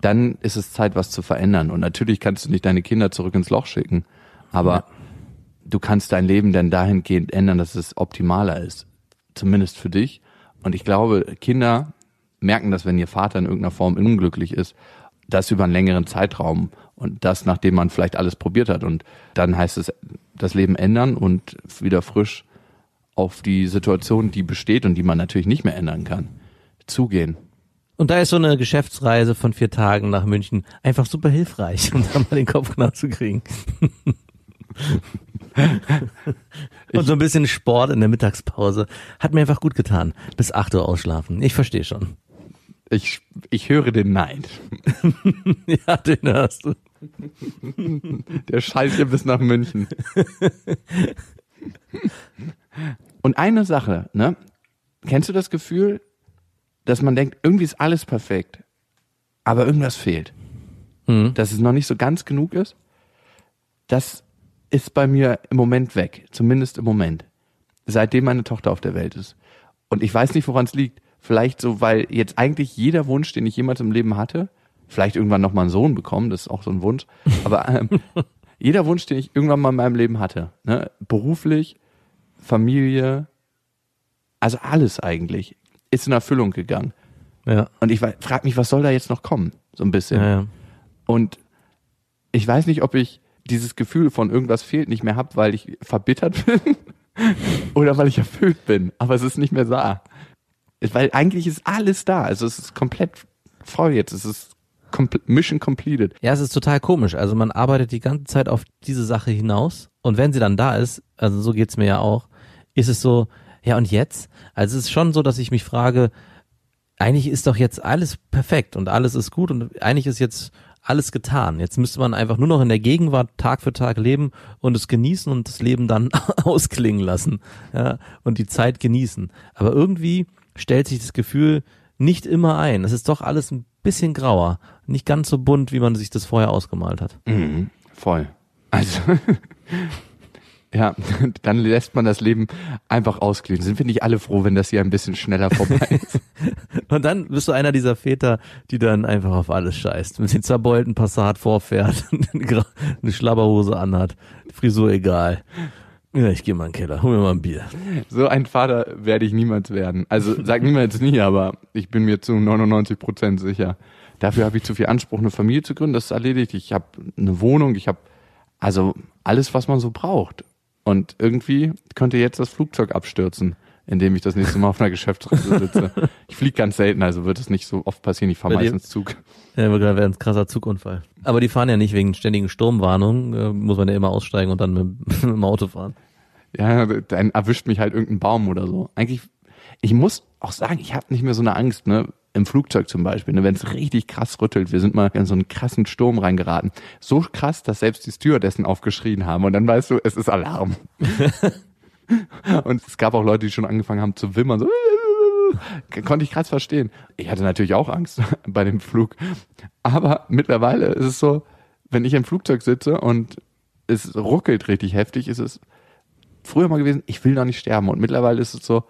dann ist es Zeit, was zu verändern. Und natürlich kannst du nicht deine Kinder zurück ins Loch schicken, aber du kannst dein Leben dann dahingehend ändern, dass es optimaler ist. Zumindest für dich. Und ich glaube, Kinder merken das, wenn ihr Vater in irgendeiner Form unglücklich ist, das über einen längeren Zeitraum und das, nachdem man vielleicht alles probiert hat. Und dann heißt es, das Leben ändern und wieder frisch auf die Situation, die besteht und die man natürlich nicht mehr ändern kann, zugehen. Und da ist so eine Geschäftsreise von vier Tagen nach München einfach super hilfreich, um da mal den Kopf knapp zu kriegen. *laughs* Und so ein bisschen Sport in der Mittagspause hat mir einfach gut getan. Bis 8 Uhr ausschlafen. Ich verstehe schon. Ich, ich höre den Neid. *laughs* Ja, den hörst du. Der schallt hier bis nach München. *laughs* Und eine Sache, ne? Kennst du das Gefühl, dass man denkt, irgendwie ist alles perfekt, aber irgendwas fehlt? Mhm. Dass es noch nicht so ganz genug ist? Das ist bei mir im Moment weg. Zumindest im Moment. Seitdem meine Tochter auf der Welt ist. Und ich weiß nicht, woran es liegt. Vielleicht so, weil jetzt eigentlich jeder Wunsch, den ich jemals im Leben hatte, vielleicht irgendwann noch mal einen Sohn bekommen, das ist auch so ein Wunsch, aber ähm, *laughs* jeder Wunsch, den ich irgendwann mal in meinem Leben hatte, ne, beruflich, Familie, also alles eigentlich, ist in Erfüllung gegangen. Ja, Und ich frage mich, was soll da jetzt noch kommen? So ein bisschen. ja, ja. Und ich weiß nicht, ob ich dieses Gefühl von irgendwas fehlt nicht mehr habe, weil ich verbittert *laughs* bin oder weil ich erfüllt bin. Aber es ist nicht mehr da. Weil eigentlich ist alles da. Also es ist komplett voll jetzt. Es ist Mission completed. Ja, es ist total komisch. Also man arbeitet die ganze Zeit auf diese Sache hinaus und wenn sie dann da ist, also so geht's mir ja auch, ist es so, ja und jetzt? Also es ist schon so, dass ich mich frage, eigentlich ist doch jetzt alles perfekt und alles ist gut und eigentlich ist jetzt alles getan. Jetzt müsste man einfach nur noch in der Gegenwart Tag für Tag leben und es genießen und das Leben dann *laughs* ausklingen lassen ja, und die Zeit genießen. Aber irgendwie stellt sich das Gefühl nicht immer ein. Es ist doch alles ein bisschen grauer, nicht ganz so bunt, wie man sich das vorher ausgemalt hat. Mhm, voll. Also, *laughs* ja, *laughs* dann lässt man das Leben einfach ausklingen. Sind wir nicht alle froh, wenn das hier ein bisschen schneller vorbei ist? *laughs* Und dann bist du einer dieser Väter, die dann einfach auf alles scheißt. Mit den zerbeulten Passat vorfährt, *laughs* eine Schlabberhose anhat, Frisur egal. Ja, ich gehe mal in den Keller, hol mir mal ein Bier. So ein Vater werde ich niemals werden. Also sag niemals nie, aber ich bin mir zu 99 Prozent sicher. Dafür habe ich zu viel Anspruch, eine Familie zu gründen. Das ist erledigt. Ich habe eine Wohnung, ich habe also alles, was man so braucht. Und irgendwie könnte jetzt das Flugzeug abstürzen, indem ich das nächste Mal auf einer Geschäftsreise sitze. *laughs* Ich fliege ganz selten, also wird es nicht so oft passieren. Ich fahre meistens Zug. Ja, wäre ein krasser Zugunfall. Aber die fahren ja nicht wegen ständigen Sturmwarnungen, äh, muss man ja immer aussteigen und dann mit, *laughs* mit dem Auto fahren. Ja, dann erwischt mich halt irgendein Baum oder so. Eigentlich, ich muss auch sagen, ich habe nicht mehr so eine Angst, ne? Im Flugzeug zum Beispiel, ne? wenn es richtig krass rüttelt. Wir sind mal in so einen krassen Sturm reingeraten. So krass, dass selbst die Stewardessen aufgeschrien haben. Und dann weißt du, es ist Alarm. *laughs* Und es gab auch Leute, die schon angefangen haben zu wimmern. So, konnte ich krass verstehen. Ich hatte natürlich auch Angst *laughs* bei dem Flug. Aber mittlerweile ist es so, wenn ich im Flugzeug sitze und es ruckelt richtig heftig, ist es früher mal gewesen, ich will doch nicht sterben. Und mittlerweile ist es so,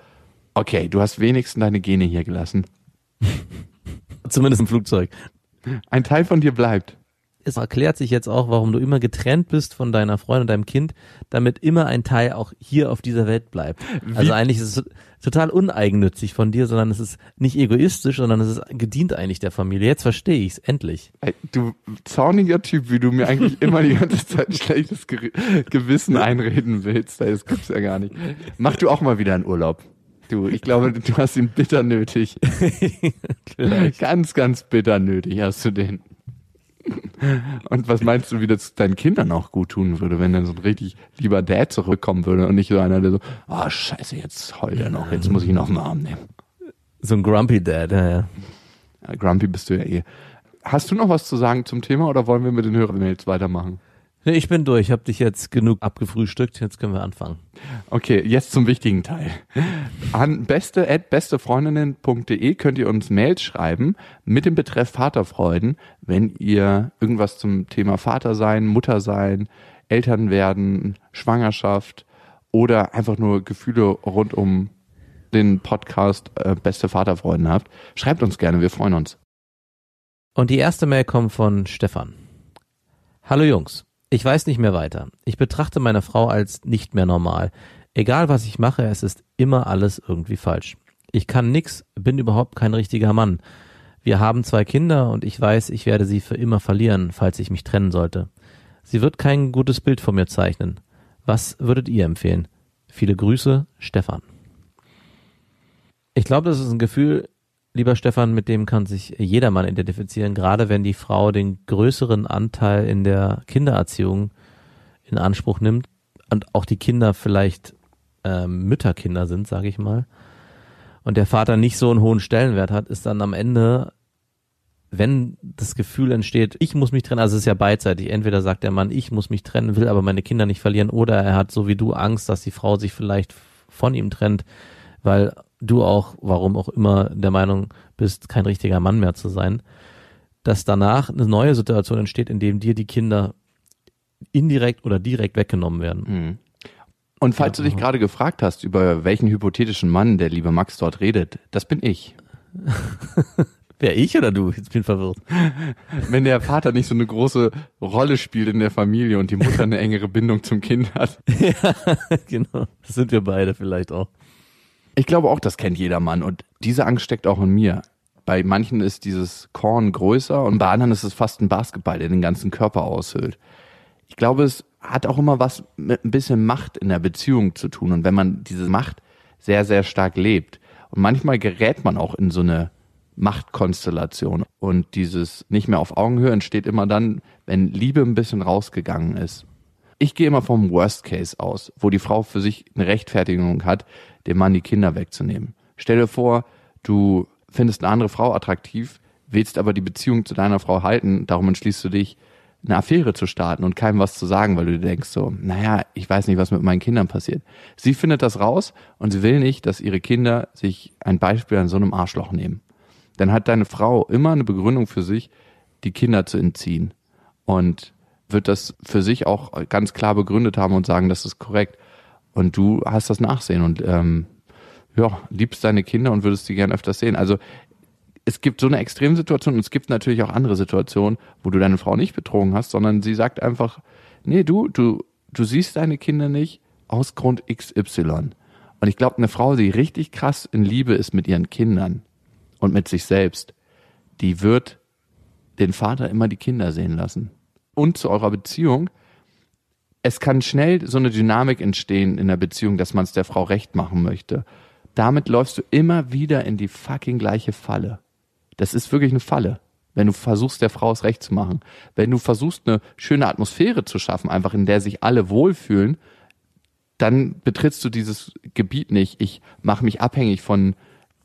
okay, du hast wenigstens deine Gene hier gelassen. *laughs* Zumindest im Flugzeug. Ein Teil von dir bleibt. Es erklärt sich jetzt auch, warum du immer getrennt bist von deiner Freundin und deinem Kind, damit immer ein Teil auch hier auf dieser Welt bleibt. Also eigentlich ist es total uneigennützig von dir, sondern es ist nicht egoistisch, sondern es ist gedient eigentlich der Familie. Jetzt verstehe ich's endlich. Ey, Du zorniger Typ, wie du mir eigentlich immer die ganze Zeit schlechtes Ge Gewissen *laughs* einreden willst. Das gibt's ja gar nicht. Mach du auch mal wieder einen Urlaub. Du, ich glaube, du hast ihn bitter nötig. *laughs* ganz, ganz bitter nötig hast du den. Und was meinst du, wie das deinen Kindern auch gut tun würde, wenn dann so ein richtig lieber Dad zurückkommen würde und nicht so einer, der so, ah, scheiße, jetzt heult er noch, jetzt muss ich ihn auf den Arm nehmen. So ein Grumpy Dad, ja, ja. Ja, Grumpy bist du ja eh. Hast du noch was zu sagen zum Thema oder wollen wir mit den Hörermails weitermachen? Nee, ich bin durch, ich habe dich jetzt genug abgefrühstückt, jetzt können wir anfangen. Okay, jetzt zum wichtigen Teil. An beste at bestefreundinnen.de könnt ihr uns Mails schreiben mit dem Betreff Vaterfreuden, wenn ihr irgendwas zum Thema Vater sein, Mutter sein, Eltern werden, Schwangerschaft oder einfach nur Gefühle rund um den Podcast äh, Beste Vaterfreuden habt. Schreibt uns gerne, wir freuen uns. Und die erste Mail kommt von Stefan. Hallo Jungs, ich weiß nicht mehr weiter. Ich betrachte meine Frau als nicht mehr normal. Egal was ich mache, es ist immer alles irgendwie falsch. Ich kann nix, bin überhaupt kein richtiger Mann. Wir haben zwei Kinder und ich weiß, ich werde sie für immer verlieren, falls ich mich trennen sollte. Sie wird kein gutes Bild von mir zeichnen. Was würdet ihr empfehlen? Viele Grüße, Stefan. Ich glaube, das ist ein Gefühl, lieber Stefan, mit dem kann sich jedermann identifizieren, gerade wenn die Frau den größeren Anteil in der Kindererziehung in Anspruch nimmt und auch die Kinder vielleicht äh, Mütterkinder sind, sage ich mal, und der Vater nicht so einen hohen Stellenwert hat, ist dann am Ende, wenn das Gefühl entsteht, ich muss mich trennen, also es ist ja beidseitig, entweder sagt der Mann, ich muss mich trennen, will aber meine Kinder nicht verlieren, oder er hat so wie du Angst, dass die Frau sich vielleicht von ihm trennt, weil du auch, warum auch immer, der Meinung bist, kein richtiger Mann mehr zu sein, dass danach eine neue Situation entsteht, in dem dir die Kinder indirekt oder direkt weggenommen werden. Und falls du dich gerade gefragt hast, über welchen hypothetischen Mann der liebe Max dort redet, das bin ich. *laughs* Wer ich oder du? Jetzt bin ich verwirrt. *laughs* Wenn der Vater nicht so eine große Rolle spielt in der Familie und die Mutter eine engere Bindung zum Kind hat. *laughs* ja, genau. Das sind wir beide vielleicht auch. Ich glaube auch, das kennt jeder Mann und diese Angst steckt auch in mir. bei manchen ist dieses Korn größer und bei anderen ist es fast ein Basketball, der den ganzen Körper aushöhlt. Ich glaube, es hat auch immer was mit ein bisschen Macht in der Beziehung zu tun. Und wenn man diese Macht sehr, sehr stark lebt. Und manchmal gerät man auch in so eine Machtkonstellation. Und dieses nicht mehr auf Augenhöhe entsteht immer dann, wenn Liebe ein bisschen rausgegangen ist. Ich gehe immer vom Worst Case aus, wo die Frau für sich eine Rechtfertigung hat, dem Mann die Kinder wegzunehmen. Stell dir vor, du findest eine andere Frau attraktiv, willst aber die Beziehung zu deiner Frau halten, darum entschließt du dich, eine Affäre zu starten und keinem was zu sagen, weil du dir denkst so, naja, ich weiß nicht, was mit meinen Kindern passiert. Sie findet das raus und sie will nicht, dass ihre Kinder sich ein Beispiel an so einem Arschloch nehmen. Dann hat deine Frau immer eine Begründung für sich, die Kinder zu entziehen und wird das für sich auch ganz klar begründet haben und sagen, das ist korrekt. Und du hast das Nachsehen und ähm, ja, liebst deine Kinder und würdest sie gern öfters sehen. Also es gibt so eine Extremsituation und es gibt natürlich auch andere Situationen, wo du deine Frau nicht betrogen hast, sondern sie sagt einfach, nee, du, du, du siehst deine Kinder nicht aus Grund XY. Und ich glaube, eine Frau, die richtig krass in Liebe ist mit ihren Kindern und mit sich selbst, die wird den Vater immer die Kinder sehen lassen. Und zu eurer Beziehung, es kann schnell so eine Dynamik entstehen in der Beziehung, dass man es der Frau recht machen möchte. Damit läufst du immer wieder in die fucking gleiche Falle. Das ist wirklich eine Falle. Wenn du versuchst, der Frau es recht zu machen. Wenn du versuchst, eine schöne Atmosphäre zu schaffen, einfach in der sich alle wohlfühlen, dann betrittst du dieses Gebiet nicht. Ich mache mich abhängig von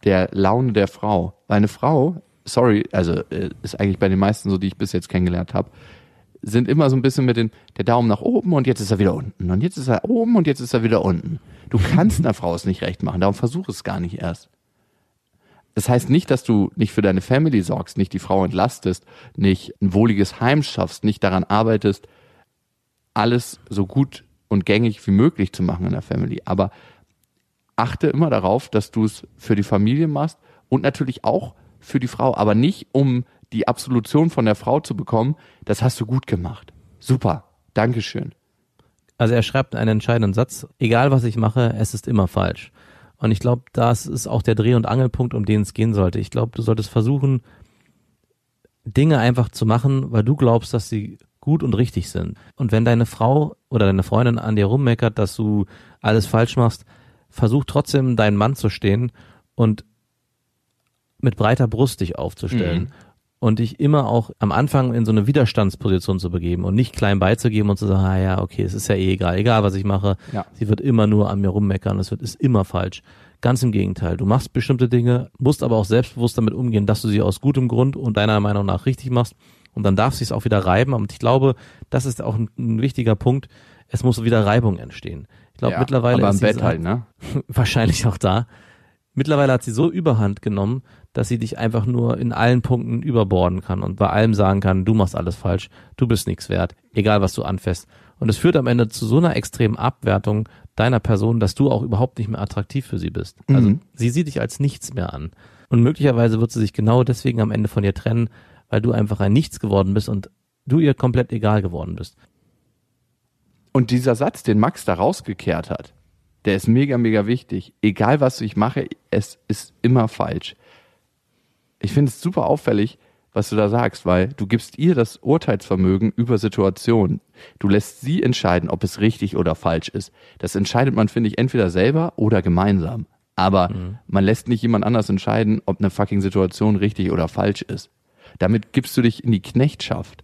der Laune der Frau. Weil eine Frau, sorry, also äh, ist eigentlich bei den meisten so, die ich bis jetzt kennengelernt habe, sind immer so ein bisschen mit den, der Daumen nach oben und jetzt ist er wieder unten. Und jetzt ist er oben und jetzt ist er wieder unten. Du kannst einer Frau es nicht recht machen, darum versuch es gar nicht erst. Das heißt nicht, dass du nicht für deine Family sorgst, nicht die Frau entlastest, nicht ein wohliges Heim schaffst, nicht daran arbeitest, alles so gut und gängig wie möglich zu machen in der Family. Aber achte immer darauf, dass du es für die Familie machst und natürlich auch für die Frau, aber nicht um die Absolution von der Frau zu bekommen. Das hast du gut gemacht. Super. Dankeschön. Also er schreibt einen entscheidenden Satz, egal was ich mache, es ist immer falsch. Und ich glaube, das ist auch der Dreh- und Angelpunkt, um den es gehen sollte. Ich glaube, du solltest versuchen, Dinge einfach zu machen, weil du glaubst, dass sie gut und richtig sind. Und wenn deine Frau oder deine Freundin an dir rummeckert, dass du alles falsch machst, versuch trotzdem deinen Mann zu stehen und mit breiter Brust dich aufzustellen. Mhm. Und dich immer auch am Anfang in so eine Widerstandsposition zu begeben und nicht klein beizugeben und zu sagen, ah ja, okay, es ist ja eh egal, egal was ich mache, Ja. sie wird immer nur an mir rummeckern, es wird, ist immer falsch. Ganz im Gegenteil. Du machst bestimmte Dinge, musst aber auch selbstbewusst damit umgehen, dass du sie aus gutem Grund und deiner Meinung nach richtig machst. Und dann darf sich's auch wieder reiben. Und ich glaube, das ist auch ein, ein wichtiger Punkt. Es muss wieder Reibung entstehen. Ich glaube, Ja, mittlerweile aber im ist Bett diese- halt, ne? *laughs* wahrscheinlich auch da. Mittlerweile hat sie so überhand genommen, dass sie dich einfach nur in allen Punkten überborden kann und bei allem sagen kann, du machst alles falsch, du bist nichts wert, egal was du anfasst. Und es führt am Ende zu so einer extremen Abwertung deiner Person, dass du auch überhaupt nicht mehr attraktiv für sie bist. Also Mhm. sie sieht dich als nichts mehr an. Und möglicherweise wird sie sich genau deswegen am Ende von dir trennen, weil du einfach ein Nichts geworden bist und du ihr komplett egal geworden bist. Und dieser Satz, den Max da rausgekehrt hat, der ist mega, mega wichtig. Egal was ich mache, es ist immer falsch. Ich finde es super auffällig, was du da sagst, weil du gibst ihr das Urteilsvermögen über Situationen. Du lässt sie entscheiden, ob es richtig oder falsch ist. Das entscheidet man, finde ich, entweder selber oder gemeinsam. Aber man lässt nicht jemand anders entscheiden, ob eine fucking Situation richtig oder falsch ist. Damit gibst du dich in die Knechtschaft.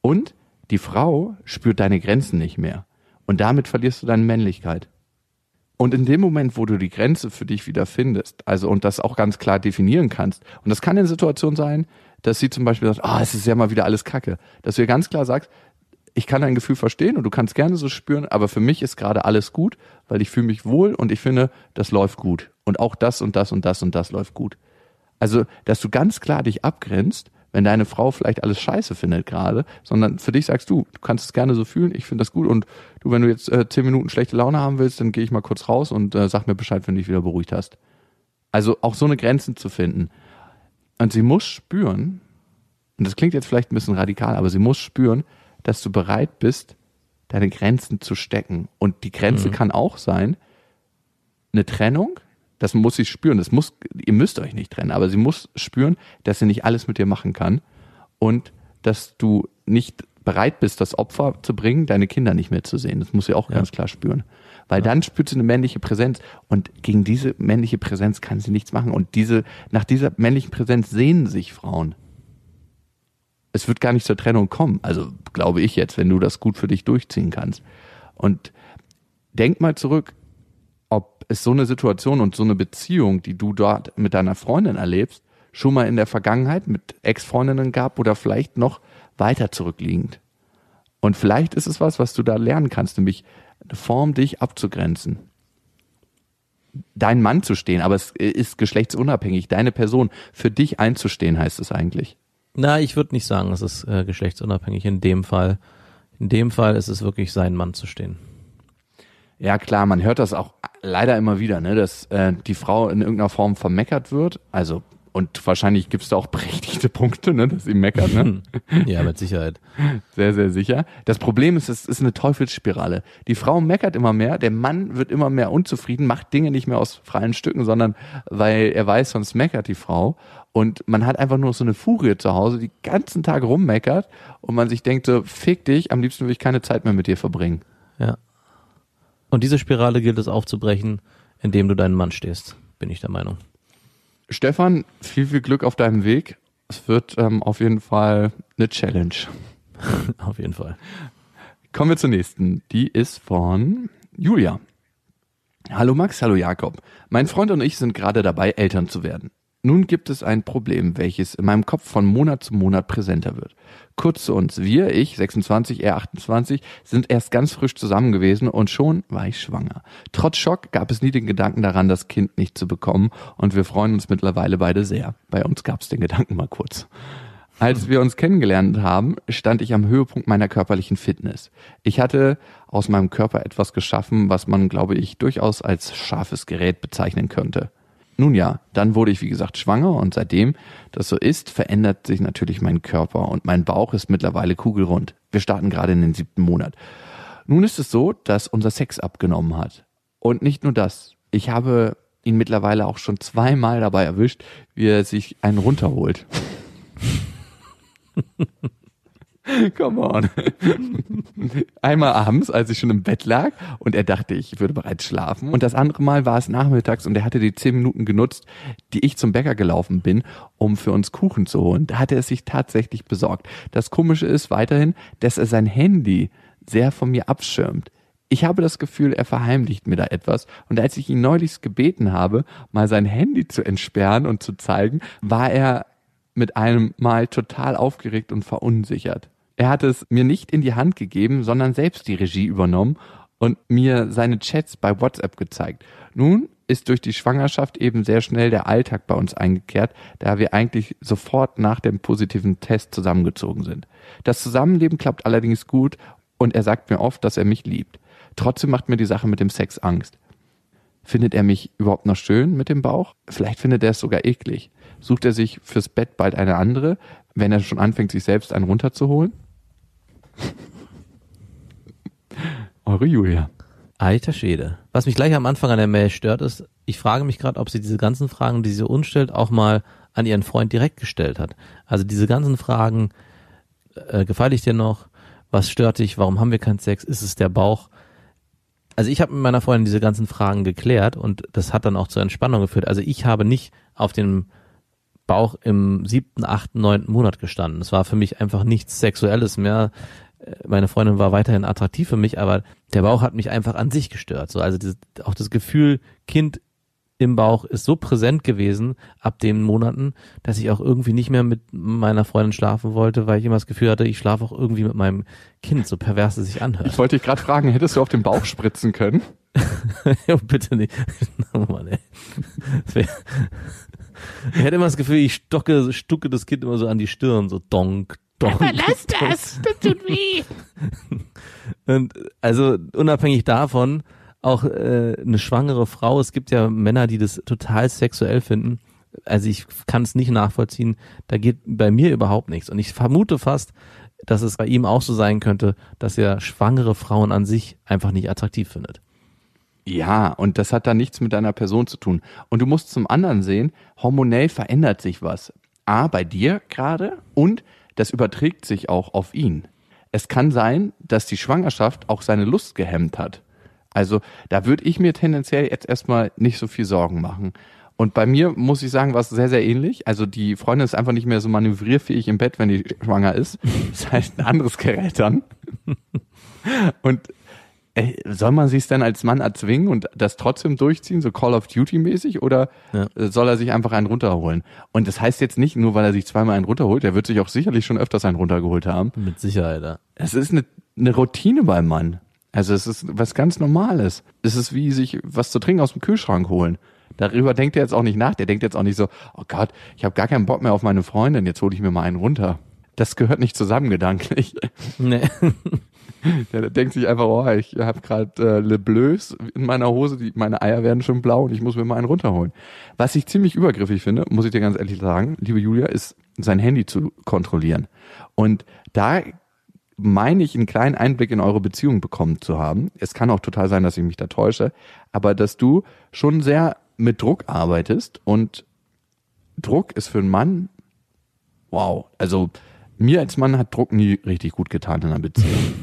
Und die Frau spürt deine Grenzen nicht mehr. Und damit verlierst du deine Männlichkeit. Und in dem Moment, wo du die Grenze für dich wieder findest, also und das auch ganz klar definieren kannst, und das kann eine Situation sein, dass sie zum Beispiel sagt, ah, es ist ja mal wieder alles Kacke, dass du ihr ganz klar sagst, ich kann dein Gefühl verstehen und du kannst gerne so spüren, aber für mich ist gerade alles gut, weil ich fühle mich wohl und ich finde, das läuft gut. Und auch das und das und das und das läuft gut. Also, dass du ganz klar dich abgrenzt, wenn deine Frau vielleicht alles scheiße findet gerade, sondern für dich sagst du, du kannst es gerne so fühlen, ich finde das gut und du, wenn du jetzt äh, zehn Minuten schlechte Laune haben willst, dann gehe ich mal kurz raus und äh, sag mir Bescheid, wenn du dich wieder beruhigt hast. Also auch so eine Grenzen zu finden. Und sie muss spüren, und das klingt jetzt vielleicht ein bisschen radikal, aber sie muss spüren, dass du bereit bist, deine Grenzen zu stecken. Und die Grenze kann auch sein, eine Trennung, Das muss sie spüren. Das muss, ihr müsst euch nicht trennen, aber sie muss spüren, dass sie nicht alles mit dir machen kann und dass du nicht bereit bist, das Opfer zu bringen, deine Kinder nicht mehr zu sehen. Das muss sie auch Ja. ganz klar spüren. Weil dann spürt sie eine männliche Präsenz und gegen diese männliche Präsenz kann sie nichts machen. Und diese, nach dieser männlichen Präsenz sehnen sich Frauen. Es wird gar nicht zur Trennung kommen. Also glaube ich jetzt, wenn du das gut für dich durchziehen kannst. Und denk mal zurück, ob es so eine Situation und so eine Beziehung, die du dort mit deiner Freundin erlebst, schon mal in der Vergangenheit mit Ex-Freundinnen gab oder vielleicht noch weiter zurückliegend. Und vielleicht ist es was, was du da lernen kannst, nämlich eine Form, dich abzugrenzen. Dein Mann zu stehen, aber es ist geschlechtsunabhängig, deine Person für dich einzustehen, heißt es eigentlich. Na, ich würde nicht sagen, es ist äh, geschlechtsunabhängig in dem Fall. In dem Fall ist es wirklich sein Mann zu stehen. Ja, klar, man hört das auch leider immer wieder, ne, dass äh, die Frau in irgendeiner Form vermeckert wird. Also, und wahrscheinlich gibt's da auch *laughs* berechtigte Punkte, ne, dass sie meckert, ne? *laughs* Ja, mit Sicherheit. Sehr, sehr sicher. Das Problem ist, es ist eine Teufelsspirale. Die Frau meckert immer mehr, der Mann wird immer mehr unzufrieden, macht Dinge nicht mehr aus freien Stücken, sondern weil er weiß, sonst meckert die Frau. Und man hat einfach nur so eine Furie zu Hause, die ganzen Tag rummeckert und man sich denkt so, fick dich, am liebsten will ich keine Zeit mehr mit dir verbringen. Ja. Und diese Spirale gilt es aufzubrechen, indem du deinen Mann stehst, bin ich der Meinung. Stefan, viel, viel Glück auf deinem Weg. Es wird ähm, auf jeden Fall eine Challenge. *laughs* Auf jeden Fall. Kommen wir zur nächsten. Die ist von Julia. Hallo Max, hallo Jakob. Mein Freund und ich sind gerade dabei, Eltern zu werden. Nun gibt es ein Problem, welches in meinem Kopf von Monat zu Monat präsenter wird. Kurz zu uns. Wir, ich, 26, er 28, sind erst ganz frisch zusammen gewesen und schon war ich schwanger. Trotz Schock gab es nie den Gedanken daran, das Kind nicht zu bekommen und wir freuen uns mittlerweile beide sehr. Bei uns gab es den Gedanken mal kurz. Als wir uns kennengelernt haben, stand ich am Höhepunkt meiner körperlichen Fitness. Ich hatte aus meinem Körper etwas geschaffen, was man, glaube ich, durchaus als scharfes Gerät bezeichnen könnte. Nun ja, dann wurde ich, wie gesagt, schwanger und seitdem das so ist, verändert sich natürlich mein Körper und mein Bauch ist mittlerweile kugelrund. Wir starten gerade in den siebten Monat. Nun ist es so, dass unser Sex abgenommen hat. Und nicht nur das. Ich habe ihn mittlerweile auch schon zweimal dabei erwischt, wie er sich einen runterholt. *laughs* *laughs* Come on. Einmal abends, als ich schon im Bett lag und er dachte, ich würde bereits schlafen. Und das andere Mal war es nachmittags und er hatte die zehn Minuten genutzt, die ich zum Bäcker gelaufen bin, um für uns Kuchen zu holen. Da hatte er sich tatsächlich besorgt. Das Komische ist weiterhin, dass er sein Handy sehr von mir abschirmt. Ich habe das Gefühl, er verheimlicht mir da etwas. Und als ich ihn neulich gebeten habe, mal sein Handy zu entsperren und zu zeigen, war er mit einem Mal total aufgeregt und verunsichert. Er hat es mir nicht in die Hand gegeben, sondern selbst die Regie übernommen und mir seine Chats bei WhatsApp gezeigt. Nun ist durch die Schwangerschaft eben sehr schnell der Alltag bei uns eingekehrt, da wir eigentlich sofort nach dem positiven Test zusammengezogen sind. Das Zusammenleben klappt allerdings gut und er sagt mir oft, dass er mich liebt. Trotzdem macht mir die Sache mit dem Sex Angst. Findet er mich überhaupt noch schön mit dem Bauch? Vielleicht findet er es sogar eklig. Sucht er sich fürs Bett bald eine andere, wenn er schon anfängt, sich selbst einen runterzuholen? Eure *laughs* Julia. Alter Schwede. Was mich gleich am Anfang an der Mail stört, ist, ich frage mich gerade, ob sie diese ganzen Fragen, die sie uns stellt, auch mal an ihren Freund direkt gestellt hat. Also diese ganzen Fragen, äh, gefalle ich dir noch? Was stört dich? Warum haben wir keinen Sex? Ist es der Bauch? Also ich habe mit meiner Freundin diese ganzen Fragen geklärt und das hat dann auch zur Entspannung geführt. Also ich habe nicht auf dem Bauch im siebten, achten, neunten Monat gestanden. Es war für mich einfach nichts Sexuelles mehr. Äh, Meine Freundin war weiterhin attraktiv für mich, aber der Bauch hat mich einfach an sich gestört. So, also dieses, auch das Gefühl, Kind im Bauch ist so präsent gewesen ab den Monaten, dass ich auch irgendwie nicht mehr mit meiner Freundin schlafen wollte, weil ich immer das Gefühl hatte, ich schlafe auch irgendwie mit meinem Kind, so pervers es sich anhört. Ich wollte dich gerade fragen, hättest du auf den Bauch *laughs* spritzen können? *laughs* Ja, bitte nicht. *laughs* Oh Mann, ey. Das wär- Ich hätte immer das Gefühl, ich stocke, stucke das Kind immer so an die Stirn, so donk, donk. Lass das, das tut weh. *laughs* Und also unabhängig davon, auch äh, eine schwangere Frau, es gibt ja Männer, die das total sexuell finden. Also ich kann es nicht nachvollziehen. Da geht bei mir überhaupt nichts. Und ich vermute fast, dass es bei ihm auch so sein könnte, dass er schwangere Frauen an sich einfach nicht attraktiv findet. Ja, und das hat dann nichts mit deiner Person zu tun. Und du musst zum anderen sehen, hormonell verändert sich was. A, bei dir gerade und das überträgt sich auch auf ihn. Es kann sein, dass die Schwangerschaft auch seine Lust gehemmt hat. Also da würde ich mir tendenziell jetzt erstmal nicht so viel Sorgen machen. Und bei mir muss ich sagen, war es sehr, sehr ähnlich. Also die Freundin ist einfach nicht mehr so manövrierfähig im Bett, wenn die schwanger ist. Das heißt, ein anderes Gerät dann. *laughs* Und soll man sich denn als Mann erzwingen und das trotzdem durchziehen, so Call of Duty mäßig, oder Ja. äh, soll er sich einfach einen runterholen? Und das heißt jetzt nicht nur, weil er sich zweimal einen runterholt, er wird sich auch sicherlich schon öfters einen runtergeholt haben. Mit Sicherheit, ja. Es ist eine, eine Routine beim Mann. Also es ist was ganz Normales. Es ist wie sich was zu trinken aus dem Kühlschrank holen. Darüber denkt er jetzt auch nicht nach. Der denkt jetzt auch nicht so, oh Gott, ich habe gar keinen Bock mehr auf meine Freundin, jetzt hole ich mir mal einen runter. Das gehört nicht zusammen gedanklich. Nee. *laughs* Der denkt sich einfach, oh, ich habe gerade äh, Le Bleus in meiner Hose, die, meine Eier werden schon blau und ich muss mir mal einen runterholen. Was ich ziemlich übergriffig finde, muss ich dir ganz ehrlich sagen, liebe Julia, ist sein Handy zu kontrollieren. Und da meine ich, einen kleinen Einblick in eure Beziehung bekommen zu haben. Es kann auch total sein, dass ich mich da täusche, aber dass du schon sehr mit Druck arbeitest und Druck ist für einen Mann, wow, also mir als Mann hat Druck nie richtig gut getan in einer Beziehung.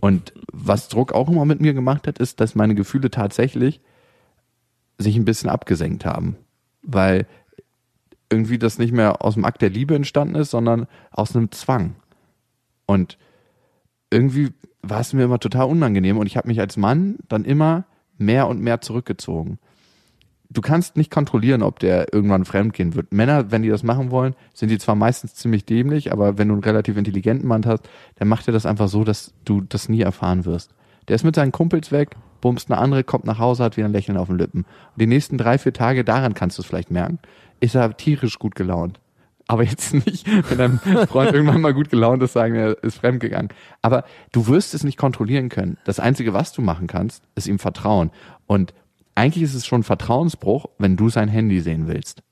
Und was Druck auch immer mit mir gemacht hat, ist, dass meine Gefühle tatsächlich sich ein bisschen abgesenkt haben. Weil irgendwie das nicht mehr aus dem Akt der Liebe entstanden ist, sondern aus einem Zwang. Und irgendwie war es mir immer total unangenehm und ich habe mich als Mann dann immer mehr und mehr zurückgezogen. Du kannst nicht kontrollieren, ob der irgendwann fremdgehen wird. Männer, wenn die das machen wollen, sind die zwar meistens ziemlich dämlich, aber wenn du einen relativ intelligenten Mann hast, dann macht er das einfach so, dass du das nie erfahren wirst. Der ist mit seinen Kumpels weg, bumst eine andere, kommt nach Hause, hat wieder ein Lächeln auf den Lippen. Und die nächsten drei, vier Tage, daran kannst du es vielleicht merken, ist er tierisch gut gelaunt. Aber jetzt *laughs* nicht, wenn dein Freund irgendwann mal gut gelaunt ist, sagen, er ist fremdgegangen. Aber du wirst es nicht kontrollieren können. Das Einzige, was du machen kannst, ist ihm vertrauen. Und eigentlich ist es schon Vertrauensbruch, wenn du sein Handy sehen willst.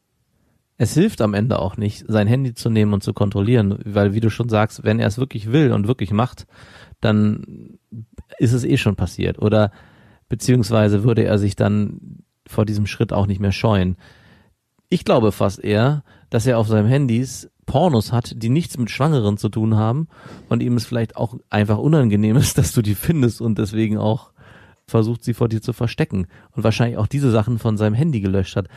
Es hilft am Ende auch nicht, sein Handy zu nehmen und zu kontrollieren, weil wie du schon sagst, wenn er es wirklich will und wirklich macht, dann ist es eh schon passiert. Oder beziehungsweise würde er sich dann vor diesem Schritt auch nicht mehr scheuen. Ich glaube fast eher, dass er auf seinem Handys Pornos hat, die nichts mit Schwangeren zu tun haben und ihm es vielleicht auch einfach unangenehm ist, *laughs* dass du die findest und deswegen auch versucht, sie vor dir zu verstecken und wahrscheinlich auch diese Sachen von seinem Handy gelöscht hat.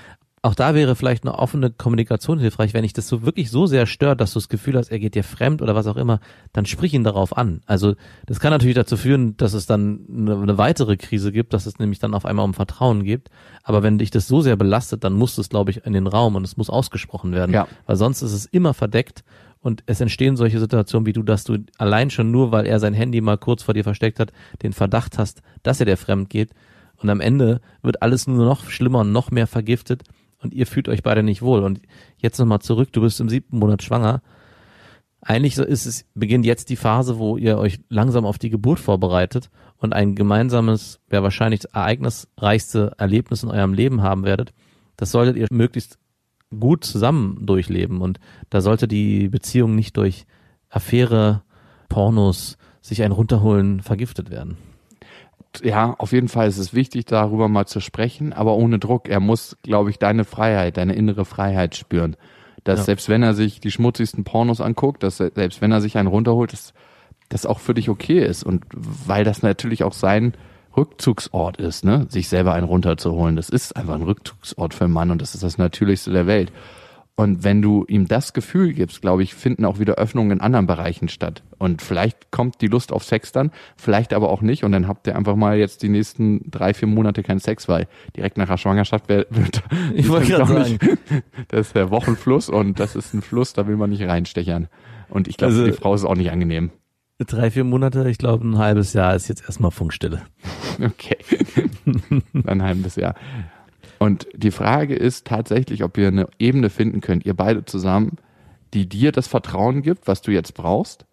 Auch da wäre vielleicht eine offene Kommunikation hilfreich, wenn dich das so wirklich so sehr stört, dass du das Gefühl hast, er geht dir fremd oder was auch immer, dann sprich ihn darauf an. Also das kann natürlich dazu führen, dass es dann eine, weitere Krise gibt, dass es nämlich dann auf einmal um Vertrauen geht. Aber wenn dich das so sehr belastet, dann muss es, glaube ich, in den Raum und es muss ausgesprochen werden. Ja. Weil sonst ist es immer verdeckt und es entstehen solche Situationen wie du, dass du allein schon nur, weil er sein Handy mal kurz vor dir versteckt hat, den Verdacht hast, dass er dir fremd geht. Und am Ende wird alles nur noch schlimmer und noch mehr vergiftet und ihr fühlt euch beide nicht wohl. Und jetzt nochmal zurück, du bist im siebten Monat schwanger. Eigentlich ist es, beginnt jetzt die Phase, wo ihr euch langsam auf die Geburt vorbereitet und ein gemeinsames, ja wahrscheinlich ereignisreichste Erlebnis in eurem Leben haben werdet. Das solltet ihr möglichst gut zusammen durchleben und da sollte die Beziehung nicht durch Affäre, Pornos, sich ein runterholen, vergiftet werden. Ja, auf jeden Fall ist es wichtig, darüber mal zu sprechen, aber ohne Druck. Er muss, glaube ich, deine Freiheit, deine innere Freiheit spüren. Dass Ja. selbst wenn er sich die schmutzigsten Pornos anguckt, dass selbst wenn er sich einen runterholt, dass das auch für dich okay ist. Und weil das natürlich auch sein Rückzugsort ist, ne, sich selber einen runterzuholen. Das ist einfach ein Rückzugsort für einen Mann und das ist das Natürlichste der Welt. Und wenn du ihm das Gefühl gibst, glaube ich, finden auch wieder Öffnungen in anderen Bereichen statt. Und vielleicht kommt die Lust auf Sex dann, vielleicht aber auch nicht. Und dann habt ihr einfach mal jetzt die nächsten drei, vier Monate keinen Sex, weil direkt nach der Schwangerschaft wär- wird, *laughs* Ich wollte gerade sagen. nicht- *laughs* das ist der Wochenfluss und das ist ein Fluss, da will man nicht reinstechern. Und ich glaube, Also- die Frau ist auch nicht angenehm. Drei, vier Monate, ich glaube ein halbes Jahr ist jetzt erstmal Funkstille. Okay. *laughs* Ein halbes Jahr. Und die Frage ist tatsächlich, ob ihr eine Ebene finden könnt, ihr beide zusammen, die dir das Vertrauen gibt, was du jetzt brauchst.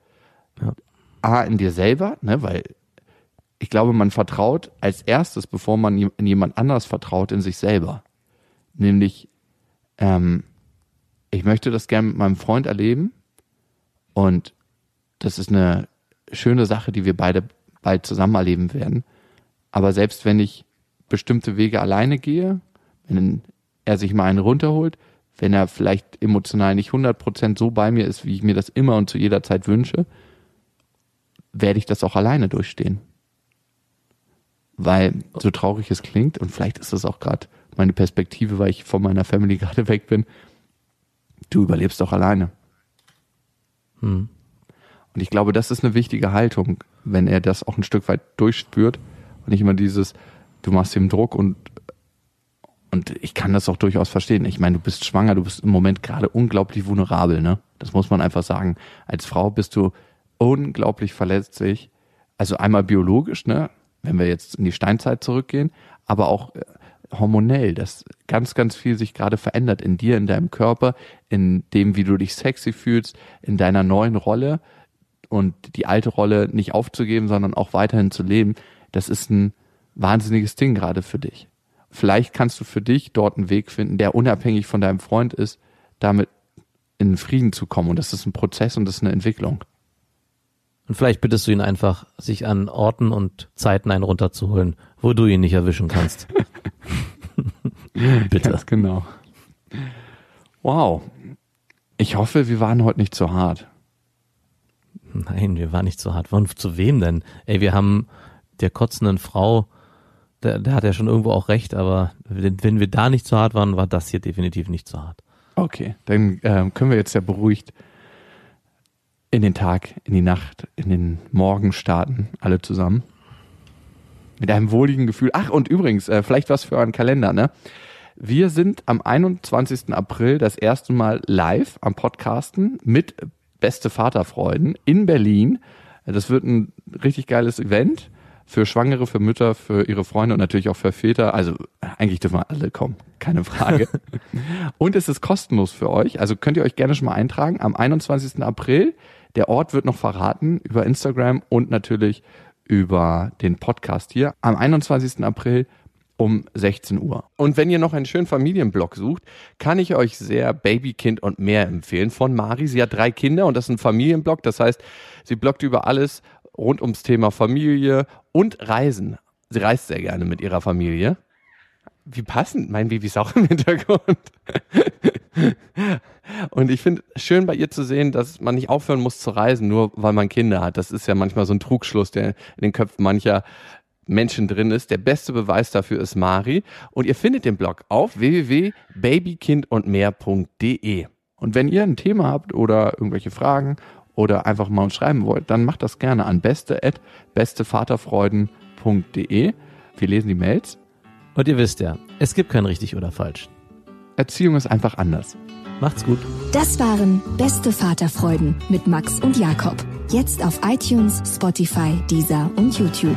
Ja. A, in dir selber, ne, weil ich glaube, man vertraut als erstes, bevor man in jemand anders vertraut, in sich selber. Nämlich, ähm, ich möchte das gerne mit meinem Freund erleben und das ist eine schöne Sache, die wir beide bald zusammen erleben werden. Aber selbst wenn ich bestimmte Wege alleine gehe, wenn er sich mal einen runterholt, wenn er vielleicht emotional nicht 100% so bei mir ist, wie ich mir das immer und zu jeder Zeit wünsche, werde ich das auch alleine durchstehen. Weil, so traurig es klingt, und vielleicht ist das auch gerade meine Perspektive, weil ich von meiner Family *laughs* gerade weg bin, du überlebst auch alleine. Hm. Und ich glaube, das ist eine wichtige Haltung, wenn er das auch ein Stück weit durchspürt und nicht immer dieses, du machst ihm Druck und und ich kann das auch durchaus verstehen. Ich meine, du bist schwanger, du bist im Moment gerade unglaublich vulnerabel, ne? Das muss man einfach sagen. Als Frau bist du unglaublich verletzlich. Also einmal biologisch, ne? Wenn wir jetzt in die Steinzeit zurückgehen, aber auch äh, hormonell, dass ganz, ganz viel sich gerade verändert in dir, in deinem Körper, in dem, wie du dich sexy fühlst, in deiner neuen Rolle und die alte Rolle nicht aufzugeben, sondern auch weiterhin zu leben. Das ist ein wahnsinniges Ding gerade für dich. Vielleicht kannst du für dich dort einen Weg finden, der unabhängig von deinem Freund ist, damit in Frieden zu kommen. Und das ist ein Prozess und das ist eine Entwicklung. Und vielleicht bittest du ihn einfach, sich an Orten und Zeiten einen runterzuholen, wo du ihn nicht erwischen kannst. *laughs* Bitte. Ganz genau. Wow. Ich hoffe, wir waren heute nicht zu hart. Nein, wir waren nicht so hart. Und zu wem denn? Ey, wir haben der kotzenden Frau, der, der hat ja schon irgendwo auch recht, aber wenn, wenn wir da nicht zu hart waren, war das hier definitiv nicht zu hart. Okay, dann ähm, können wir jetzt ja beruhigt in den Tag, in die Nacht, in den Morgen starten, alle zusammen. Mit einem wohligen Gefühl. Ach, und übrigens, äh, vielleicht was für euren Kalender, ne? Wir sind am 21. April das erste Mal live am Podcasten mit Beste Vaterfreuden in Berlin. Das wird ein richtig geiles Event für Schwangere, für Mütter, für ihre Freunde und natürlich auch für Väter. Also eigentlich dürfen wir alle kommen, keine Frage. *laughs* und es ist kostenlos für euch. Also könnt ihr euch gerne schon mal eintragen. Am 21. April. Der Ort wird noch verraten über Instagram und natürlich über den Podcast hier. Am 21. April um 16 Uhr. Und wenn ihr noch einen schönen Familienblog sucht, kann ich euch sehr Baby, Kind und mehr empfehlen von Mari. Sie hat drei Kinder und das ist ein Familienblog. Das heißt, sie bloggt über alles rund ums Thema Familie und Reisen. Sie reist sehr gerne mit ihrer Familie. Wie passend, mein Baby ist auch im Hintergrund. *laughs* Und ich finde schön bei ihr zu sehen, dass man nicht aufhören muss zu reisen, nur weil man Kinder hat. Das ist ja manchmal so ein Trugschluss, der in den Köpfen mancher Menschen drin ist. Der beste Beweis dafür ist Mari. Und ihr findet den Blog auf www.babykindundmehr.de. Und wenn ihr ein Thema habt oder irgendwelche Fragen oder einfach mal uns schreiben wollt, dann macht das gerne an beste@bestevaterfreuden.de. Wir lesen die Mails. Und ihr wisst ja, es gibt kein richtig oder falsch. Erziehung ist einfach anders. Macht's gut. Das waren Beste Vaterfreuden mit Max und Jakob. Jetzt auf iTunes, Spotify, Deezer und YouTube.